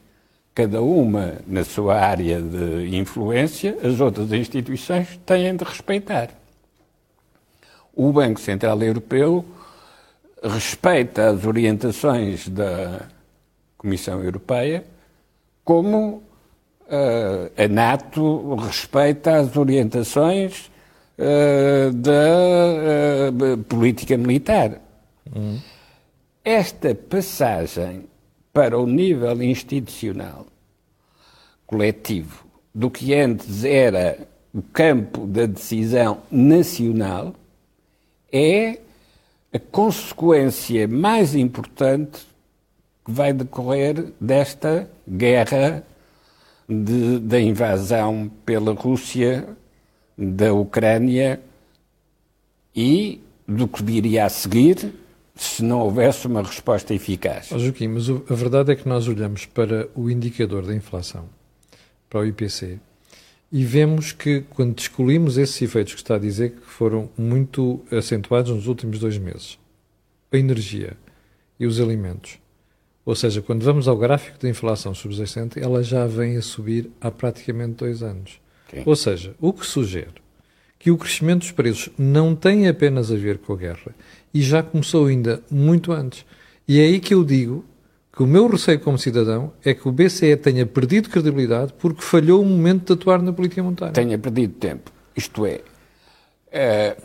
cada uma na sua área de influência, as outras instituições têm de respeitar. O Banco Central Europeu respeita as orientações da Comissão Europeia, como uh, a NATO respeita as orientações uh, da uh, política militar. Hum. Esta passagem para o nível institucional coletivo do que antes era o campo da decisão nacional é a consequência mais importante que vai decorrer desta guerra de, da invasão pela Rússia da Ucrânia e do que viria a seguir se não houvesse uma resposta eficaz. Oh, Joaquim, mas a verdade é que nós olhamos para o indicador da inflação, para o IPC, e vemos que, quando descolimos esses efeitos que está a dizer, que foram muito acentuados nos últimos dois meses, a energia e os alimentos, ou seja, quando vamos ao gráfico da inflação subjacente, ela já vem a subir há praticamente dois anos. Okay. Ou seja, o que sugere que o crescimento dos preços não tem apenas a ver com a guerra e já começou ainda muito antes. E é aí que eu digo que o meu receio como cidadão é que o BCE tenha perdido credibilidade porque falhou o momento de atuar na política monetária. Tenha perdido tempo. Isto é, é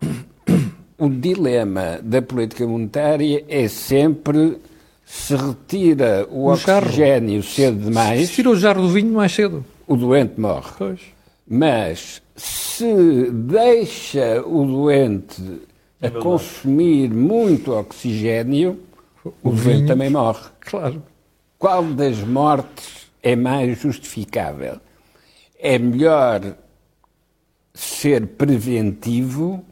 o dilema da política monetária é sempre se retira o, o oxigênio cedo demais. Se tira o jarro do vinho mais cedo. O doente morre. Pois. Mas se deixa o doente a consumir muito oxigênio, o, o doente também morre. Claro. Qual das mortes é mais justificável? É melhor ser preventivo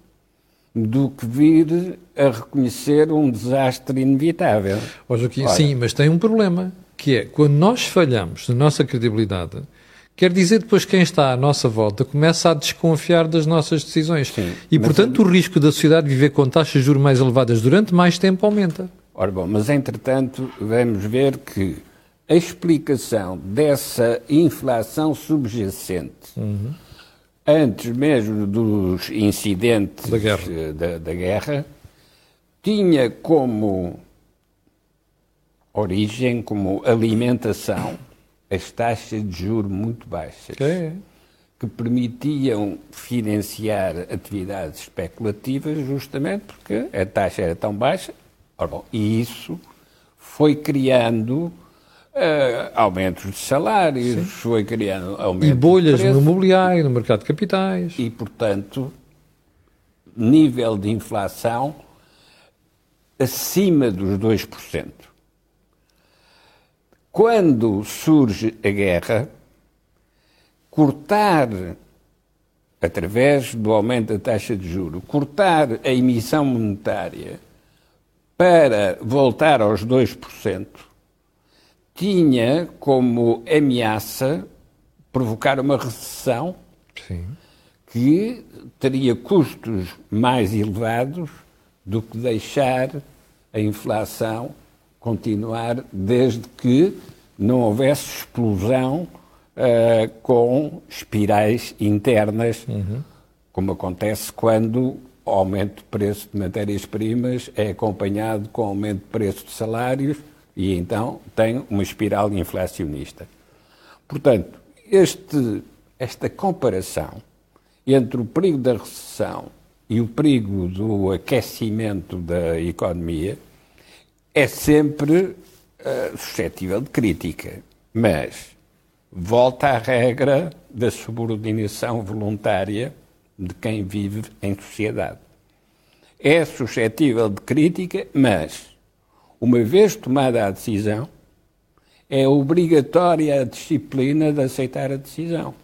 do que vir a reconhecer um desastre inevitável. Oh, Joaquim, sim, mas tem um problema, que é, quando nós falhamos na nossa credibilidade, quer dizer depois quem está à nossa volta começa a desconfiar das nossas decisões. Sim, e, portanto, o risco da sociedade viver com taxas de juros mais elevadas durante mais tempo aumenta. Ora bom, mas entretanto, vamos ver que a explicação dessa inflação subjacente uhum antes mesmo dos incidentes da guerra, da, da guerra tinha como origem, como alimentação, as taxas de juros muito baixas, é. que permitiam financiar atividades especulativas justamente porque a taxa era tão baixa. Ora, bom, e isso foi criando Uh, aumentos de salários, Sim. foi criando aumentos E bolhas no imobiliário, no mercado de capitais. E, portanto, nível de inflação acima dos 2%. Quando surge a guerra, cortar, através do aumento da taxa de juro, cortar a emissão monetária para voltar aos 2%, tinha como ameaça provocar uma recessão Sim. que teria custos mais elevados do que deixar a inflação continuar desde que não houvesse explosão uh, com espirais internas, uhum. como acontece quando o aumento de preço de matérias-primas é acompanhado com aumento de preço de salários e então tem uma espiral inflacionista. Portanto, este, esta comparação entre o perigo da recessão e o perigo do aquecimento da economia é sempre uh, suscetível de crítica, mas volta à regra da subordinação voluntária de quem vive em sociedade. É suscetível de crítica, mas uma vez tomada a decisão, é obrigatória a disciplina de aceitar a decisão.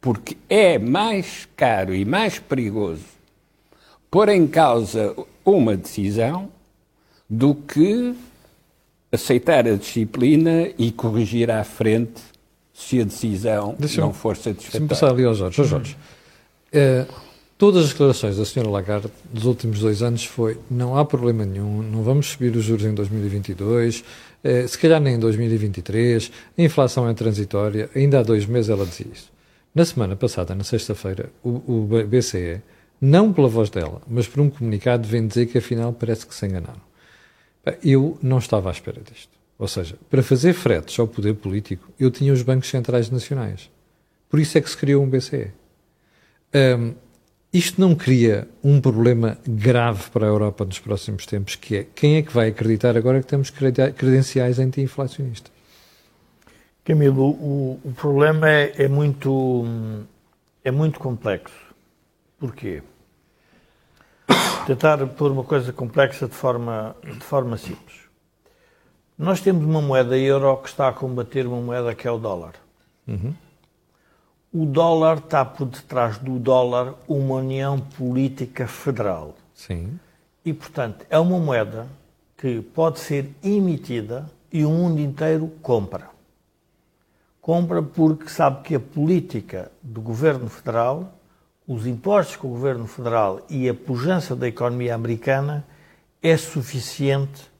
Porque é mais caro e mais perigoso pôr em causa uma decisão do que aceitar a disciplina e corrigir à frente se a decisão não for satisfatória. Deixa-me passar ali ao Jorge. Jorge, é, Todas as declarações da senhora Lagarde dos últimos dois anos foi não há problema nenhum, não vamos subir os juros em 2022, eh, se calhar nem em 2023, a inflação é transitória, ainda há dois meses ela dizia isso. Na semana passada, na sexta-feira, o, o, BCE, não pela voz dela, mas por um comunicado, vem dizer que afinal parece que se enganaram. Eu não estava à espera disto. Ou seja, para fazer fretes ao poder político, eu tinha os bancos centrais nacionais. Por isso é que se criou um BCE. Um, isto não cria um problema grave para a Europa nos próximos tempos, que é quem é que vai acreditar agora que temos credenciais anti-inflacionistas? Camilo, o, o problema é, é, muito, é muito complexo. Porquê? Tentar pôr uma coisa complexa de forma, de forma simples. Nós temos uma moeda euro que está a combater uma moeda que é o dólar. Uhum. O dólar está por detrás do dólar uma união política federal. Sim. E, portanto, é uma moeda que pode ser emitida e o mundo inteiro compra. Compra porque sabe que a política do governo federal, os impostos que o governo federal e a pujança da economia americana é suficiente,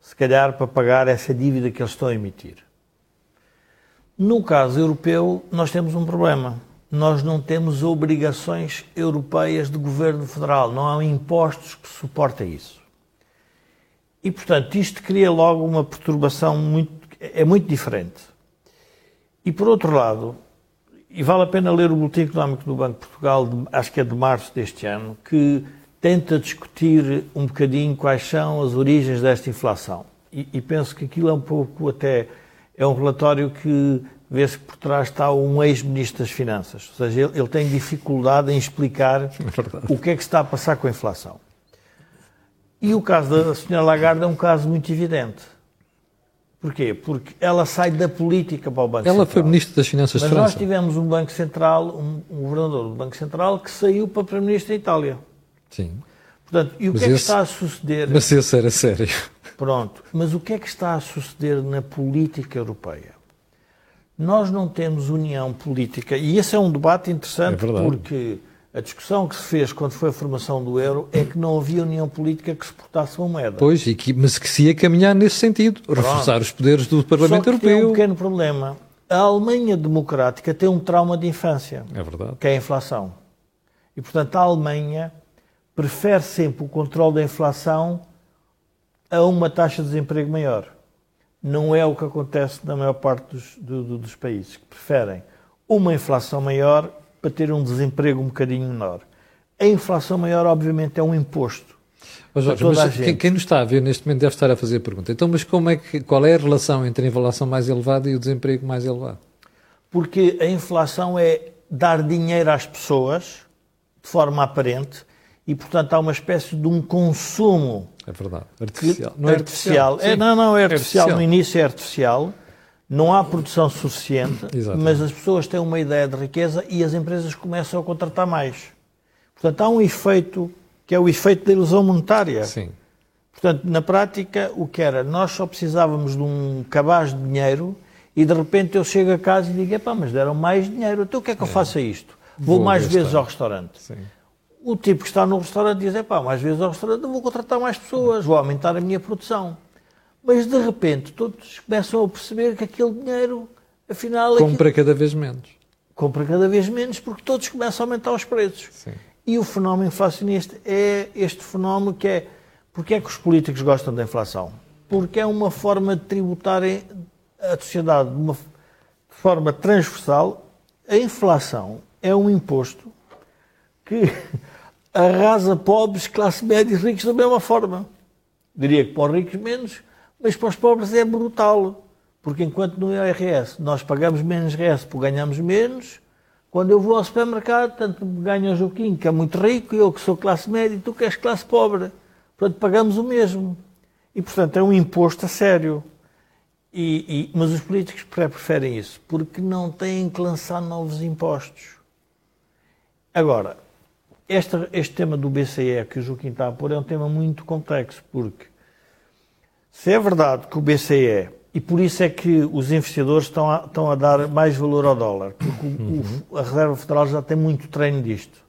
se calhar, para pagar essa dívida que eles estão a emitir. No caso europeu, nós temos um problema. Nós não temos obrigações europeias de governo federal, não há impostos que suportem isso. E, portanto, isto cria logo uma perturbação muito, é muito diferente. E, por outro lado, e vale a pena ler o Boletim Económico do Banco de Portugal, de, acho que é de março deste ano, que tenta discutir um bocadinho quais são as origens desta inflação. E, e penso que aquilo é um pouco até é um relatório que vê-se que por trás está um ex-ministro das Finanças. Ou seja, ele, ele tem dificuldade em explicar é o que é que está a passar com a inflação. E o caso da senhora Lagarde é um caso muito evidente. Porquê? Porque ela sai da política para o Banco ela Central. Ela foi Ministro das Finanças Mas de França. nós tivemos um Banco Central, um, um governador do Banco Central, que saiu para Primeiro-Ministro da Itália. Sim. Portanto, e o mas que é que está a suceder? Mas esse era sério. Pronto. Mas o que é que está a suceder na política europeia? Nós não temos união política, e esse é um debate interessante é porque a discussão que se fez quando foi a formação do euro é que não havia união política que suportasse uma moeda. Pois, e que, mas que se ia caminhar nesse sentido, Pronto. reforçar os poderes do Parlamento Só que Europeu. Tem um pequeno problema. A Alemanha democrática tem um trauma de infância, é verdade. que é a inflação. E, portanto, a Alemanha prefere sempre o controle da inflação a uma taxa de desemprego maior. Não é o que acontece na maior parte dos, do, dos países, que preferem uma inflação maior para ter um desemprego um bocadinho menor. A inflação maior, obviamente, é um imposto. Mas, Jorge, mas quem, quem, nos está a ver neste momento deve estar a fazer a pergunta. Então, mas como é que, qual é a relação entre a inflação mais elevada e o desemprego mais elevado? Porque a inflação é dar dinheiro às pessoas de forma aparente e, portanto, há uma espécie de um consumo. É verdade. Artificial. Que, não é artificial. artificial. É, não, não, é artificial. artificial. No início é artificial. Não há produção suficiente, mas as pessoas têm uma ideia de riqueza e as empresas começam a contratar mais. Portanto, há um efeito que é o efeito da ilusão monetária. Sim. Portanto, na prática, o que era? Nós só precisávamos de um cabaz de dinheiro e de repente eu chego a casa e digo: pá, mas deram mais dinheiro, então o que é que eu é. faço a isto? Vou, Vou mais vezes ao restaurante. Sim o tipo que está no restaurante diz, é pá, mais vezes ao restaurante vou contratar mais pessoas, vou aumentar a minha produção. Mas de repente todos começam a perceber que aquele dinheiro, afinal... Compra aquilo... cada vez menos. Compra cada vez menos porque todos começam a aumentar os preços. Sim. E o fenómeno inflacionista é este fenómeno que é... Porquê é que os políticos gostam da inflação? Porque é uma forma de tributar a sociedade de uma forma transversal. A inflação é um imposto que arrasa pobres, classe média e ricos da mesma forma. Diria que para os ricos menos, mas para os pobres é brutal. Porque enquanto no IRS nós pagamos menos IRS porque ganhamos menos, quando eu vou ao supermercado, tanto ganho o Joaquim, que é muito rico, eu que sou classe média, e tu que és classe pobre. Portanto, pagamos o mesmo. E, portanto, é um imposto a sério. E, e, mas os políticos preferem isso, porque não têm que lançar novos impostos. Agora, este, este tema do BCE que o Joaquim está a pôr é um tema muito complexo, porque se é verdade que o BCE, e por isso é que os investidores estão a, estão a dar mais valor ao dólar, porque o, o, a Reserva Federal já tem muito treino disto.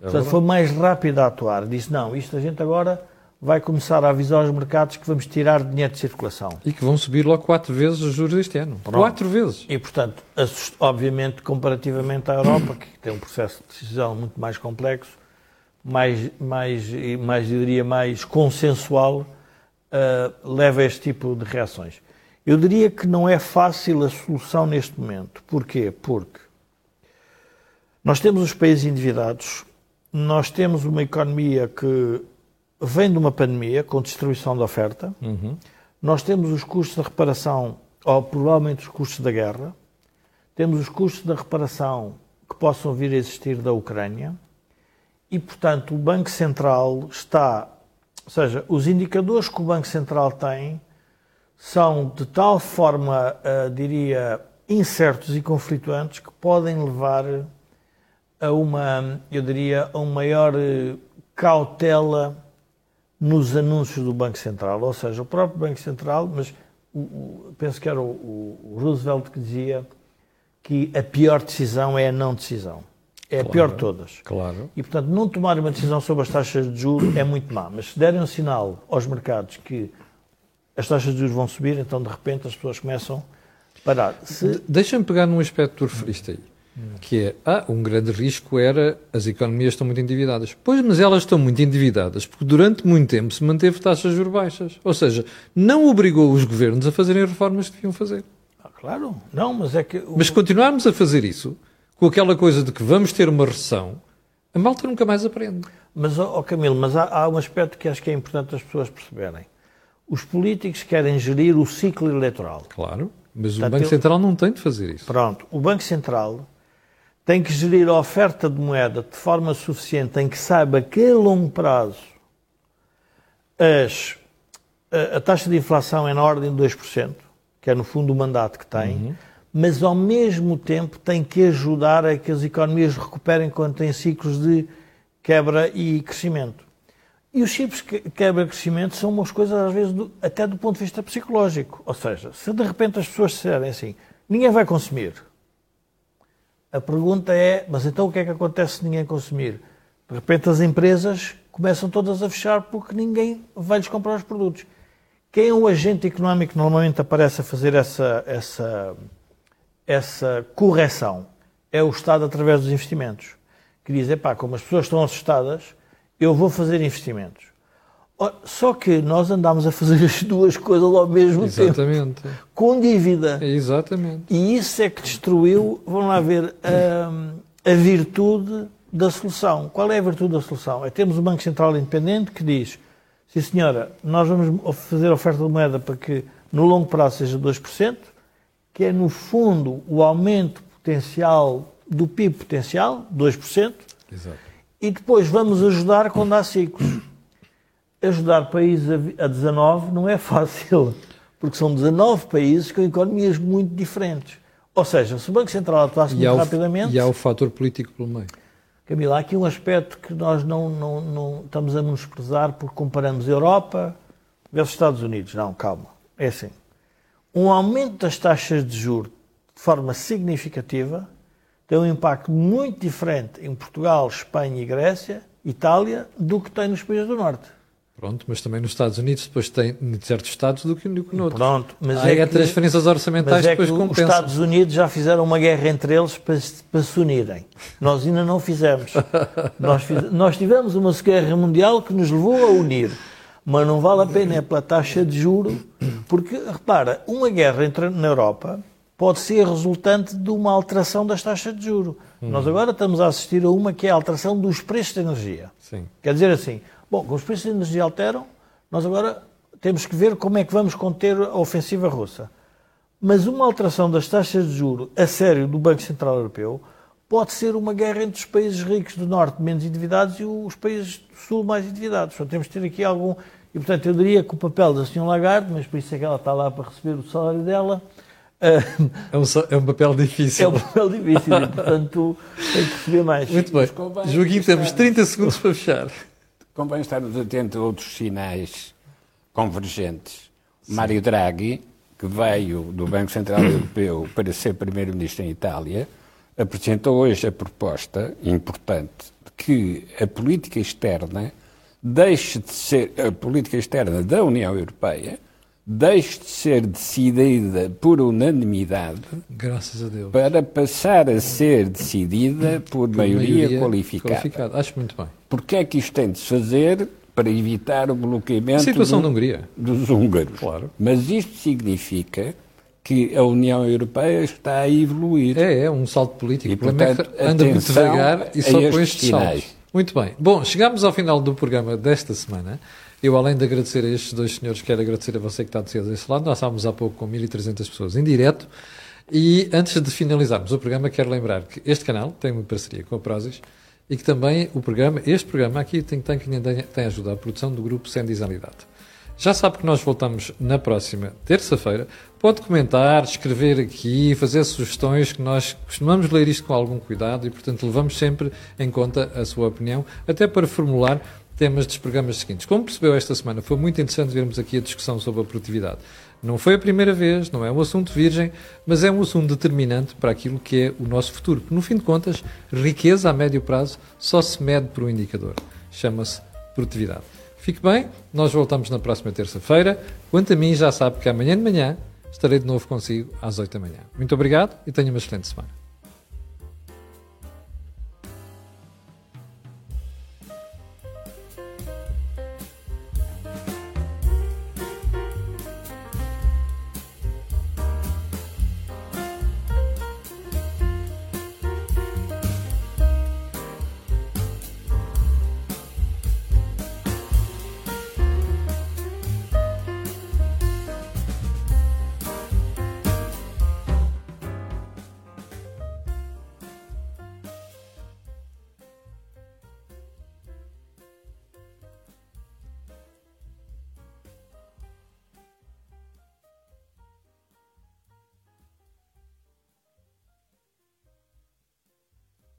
É Portanto, foi mais rápido a atuar. Disse, não, isto a gente agora vai começar a avisar os mercados que vamos tirar dinheiro de circulação. E que vão subir logo quatro vezes os juros este ano. Pronto. Quatro vezes. E, portanto, obviamente, comparativamente à Europa, que tem um processo de decisão muito mais complexo, mais, mais, mais eu diria, mais consensual, uh, leva a este tipo de reações. Eu diria que não é fácil a solução neste momento. Porquê? Porque nós temos os países endividados, nós temos uma economia que vem de uma pandemia com distribuição de oferta, Uhum. nós temos os custos da reparação, ou provavelmente os custos da guerra, temos os custos da reparação que possam vir a existir da Ucrânia, e, portanto, o Banco Central está. Ou seja, os indicadores que o Banco Central tem são de tal forma, ah, diria, incertos e conflituantes que podem levar a uma, eu diria, a uma maior eh, cautela nos anúncios do Banco Central. Ou seja, o próprio Banco Central, mas o- o- penso que era o- o Roosevelt que dizia que a pior decisão é a não decisão. É a Claro. pior de todas. Claro. E, portanto, não tomar uma decisão sobre as taxas de juros é muito má. Mas se derem um sinal aos mercados que as taxas de juros vão subir, então, de repente, as pessoas começam a parar. Se, De- Deixa-me pegar num aspecto que tu referiste aí, que é, ah, um grande risco era as economias estão muito endividadas. Pois, mas elas estão muito endividadas porque durante muito tempo se manteve taxas de juros baixas. Ou seja, não obrigou os governos a fazerem as reformas que deviam fazer. Ah, claro, não, mas é que... o- Mas continuarmos a fazer isso, com aquela coisa de que vamos ter uma recessão, a malta nunca mais aprende. Mas, ó, Camilo, mas há, há um aspecto que acho que é importante as pessoas perceberem. Os políticos querem gerir o ciclo eleitoral. Claro, mas o Portanto, Banco eu- Central não tem de fazer isso. Pronto, o Banco Central tem que gerir a oferta de moeda de forma suficiente em que saiba que a longo prazo as- a, a taxa de inflação é na ordem de 2%, que é no fundo o mandato que tem, mas ao mesmo tempo tem que ajudar a que as economias recuperem quando têm ciclos de quebra e crescimento. E os ciclos de quebra e crescimento são umas coisas, às vezes, do- até do ponto de vista psicológico. Ou seja, se de repente as pessoas disserem assim, ninguém vai consumir, a pergunta é, mas então o que é que acontece se ninguém consumir? De repente as empresas começam todas a fechar porque ninguém vai-lhes comprar os produtos. Quem é o agente económico que normalmente aparece a fazer essa, essa, essa correção? É o Estado através dos investimentos. Que diz, epá, como as pessoas estão assustadas, eu vou fazer investimentos. Só que nós andamos a fazer as duas coisas ao mesmo tempo, Exatamente. com dívida. Exatamente. E isso é que destruiu, vamos lá ver, hum, a, virtude da solução. Qual é a virtude da solução? É termos um Banco Central independente que diz, sim senhora, nós vamos fazer oferta de moeda para que no longo prazo seja 2%, que é no fundo o aumento potencial do PIB potencial, 2%, Exato. e depois vamos ajudar quando há ciclos. Ajudar países a vi- a 19 não é fácil, porque são 19 países com economias muito diferentes. Ou seja, se o Banco Central atuasse E muito o, rapidamente, e há o fator político pelo meio. Camila, há aqui um aspecto que nós não, não, não estamos a menosprezar porque comparamos Europa versus Estados Unidos. Não, calma. É assim. Um aumento das taxas de juros de forma significativa tem um impacto muito diferente em Portugal, Espanha e Grécia, Itália, do que tem nos países do Norte. Pronto, mas também nos Estados Unidos depois tem em certos estados do que, do que noutros. Pronto, mas Aí é é que- transferências orçamentais Mas é que depois os compensam. Estados Unidos já fizeram uma guerra entre eles para, se- para se unirem. Nós ainda não fizemos. nós, fiz- nós tivemos uma guerra mundial que nos levou a unir. Mas não vale a pena é pela taxa de juro, porque, repara, uma guerra entre, na Europa pode ser resultante de uma alteração das taxas de juro. Nós agora estamos a assistir a uma que é a alteração dos preços de energia. Sim. Quer dizer assim, bom, como os preços de energia alteram, nós agora temos que ver como é que vamos conter a ofensiva russa. Mas uma alteração das taxas de juro a sério do Banco Central Europeu pode ser uma guerra entre os países ricos do Norte menos endividados e os países do Sul mais endividados. Portanto, temos de ter aqui algum... E, portanto, eu diria que o papel da Sra. Lagarde, mas por isso é que ela está lá para receber o salário dela, eh, É um, é um papel é difícil. um papel difícil e, portanto, tem que receber mais. Muito bem. estar- temos 30 segundos para fechar. Convém estarmos atentos a outros sinais convergentes. Mário Draghi, que veio do Banco Central Europeu para ser Primeiro-Ministro em Itália, apresentou hoje a proposta importante de que a política externa deixe de ser, a política externa da União Europeia, deixe de ser decidida por unanimidade Graças a Deus. para passar a ser decidida por, maioria, qualificada. Acho muito bem. Porquê é que isto tem de se fazer? para evitar o bloqueamento A situação do- da Hungria. dos húngaros. Claro. Mas isto significa que a União Europeia está a evoluir. É, é um salto político. E, é portanto, que anda muito devagar e só com estes estes saltos. Muito bem. Bom, chegamos ao final do programa desta semana. Eu, além de agradecer a estes dois senhores, quero agradecer a você que está de cedo desse lado. Nós estávamos há pouco com 1.300 pessoas em direto. E antes de finalizarmos o programa, quero lembrar que este canal tem uma parceria com a Prozis e que também o programa, este programa aqui, tem, tem, tem, tem ajuda à produção do grupo Sem Desanidade. Já sabe que nós voltamos na próxima terça-feira. Pode comentar, escrever aqui, fazer sugestões, que nós costumamos ler isto com algum cuidado e, portanto, levamos sempre em conta a sua opinião, até para formular temas dos programas seguintes. Como percebeu esta semana, foi muito interessante vermos aqui a discussão sobre a produtividade. Não foi a primeira vez, não é um assunto virgem, mas é um assunto determinante para aquilo que é o nosso futuro. Porque, no fim de contas, riqueza a médio prazo só se mede por um indicador. Chama-se produtividade. Fique bem, nós voltamos na próxima terça-feira. Quanto a mim, já sabe que amanhã de manhã estarei de novo consigo às 8 da manhã. Muito obrigado e tenha uma excelente semana.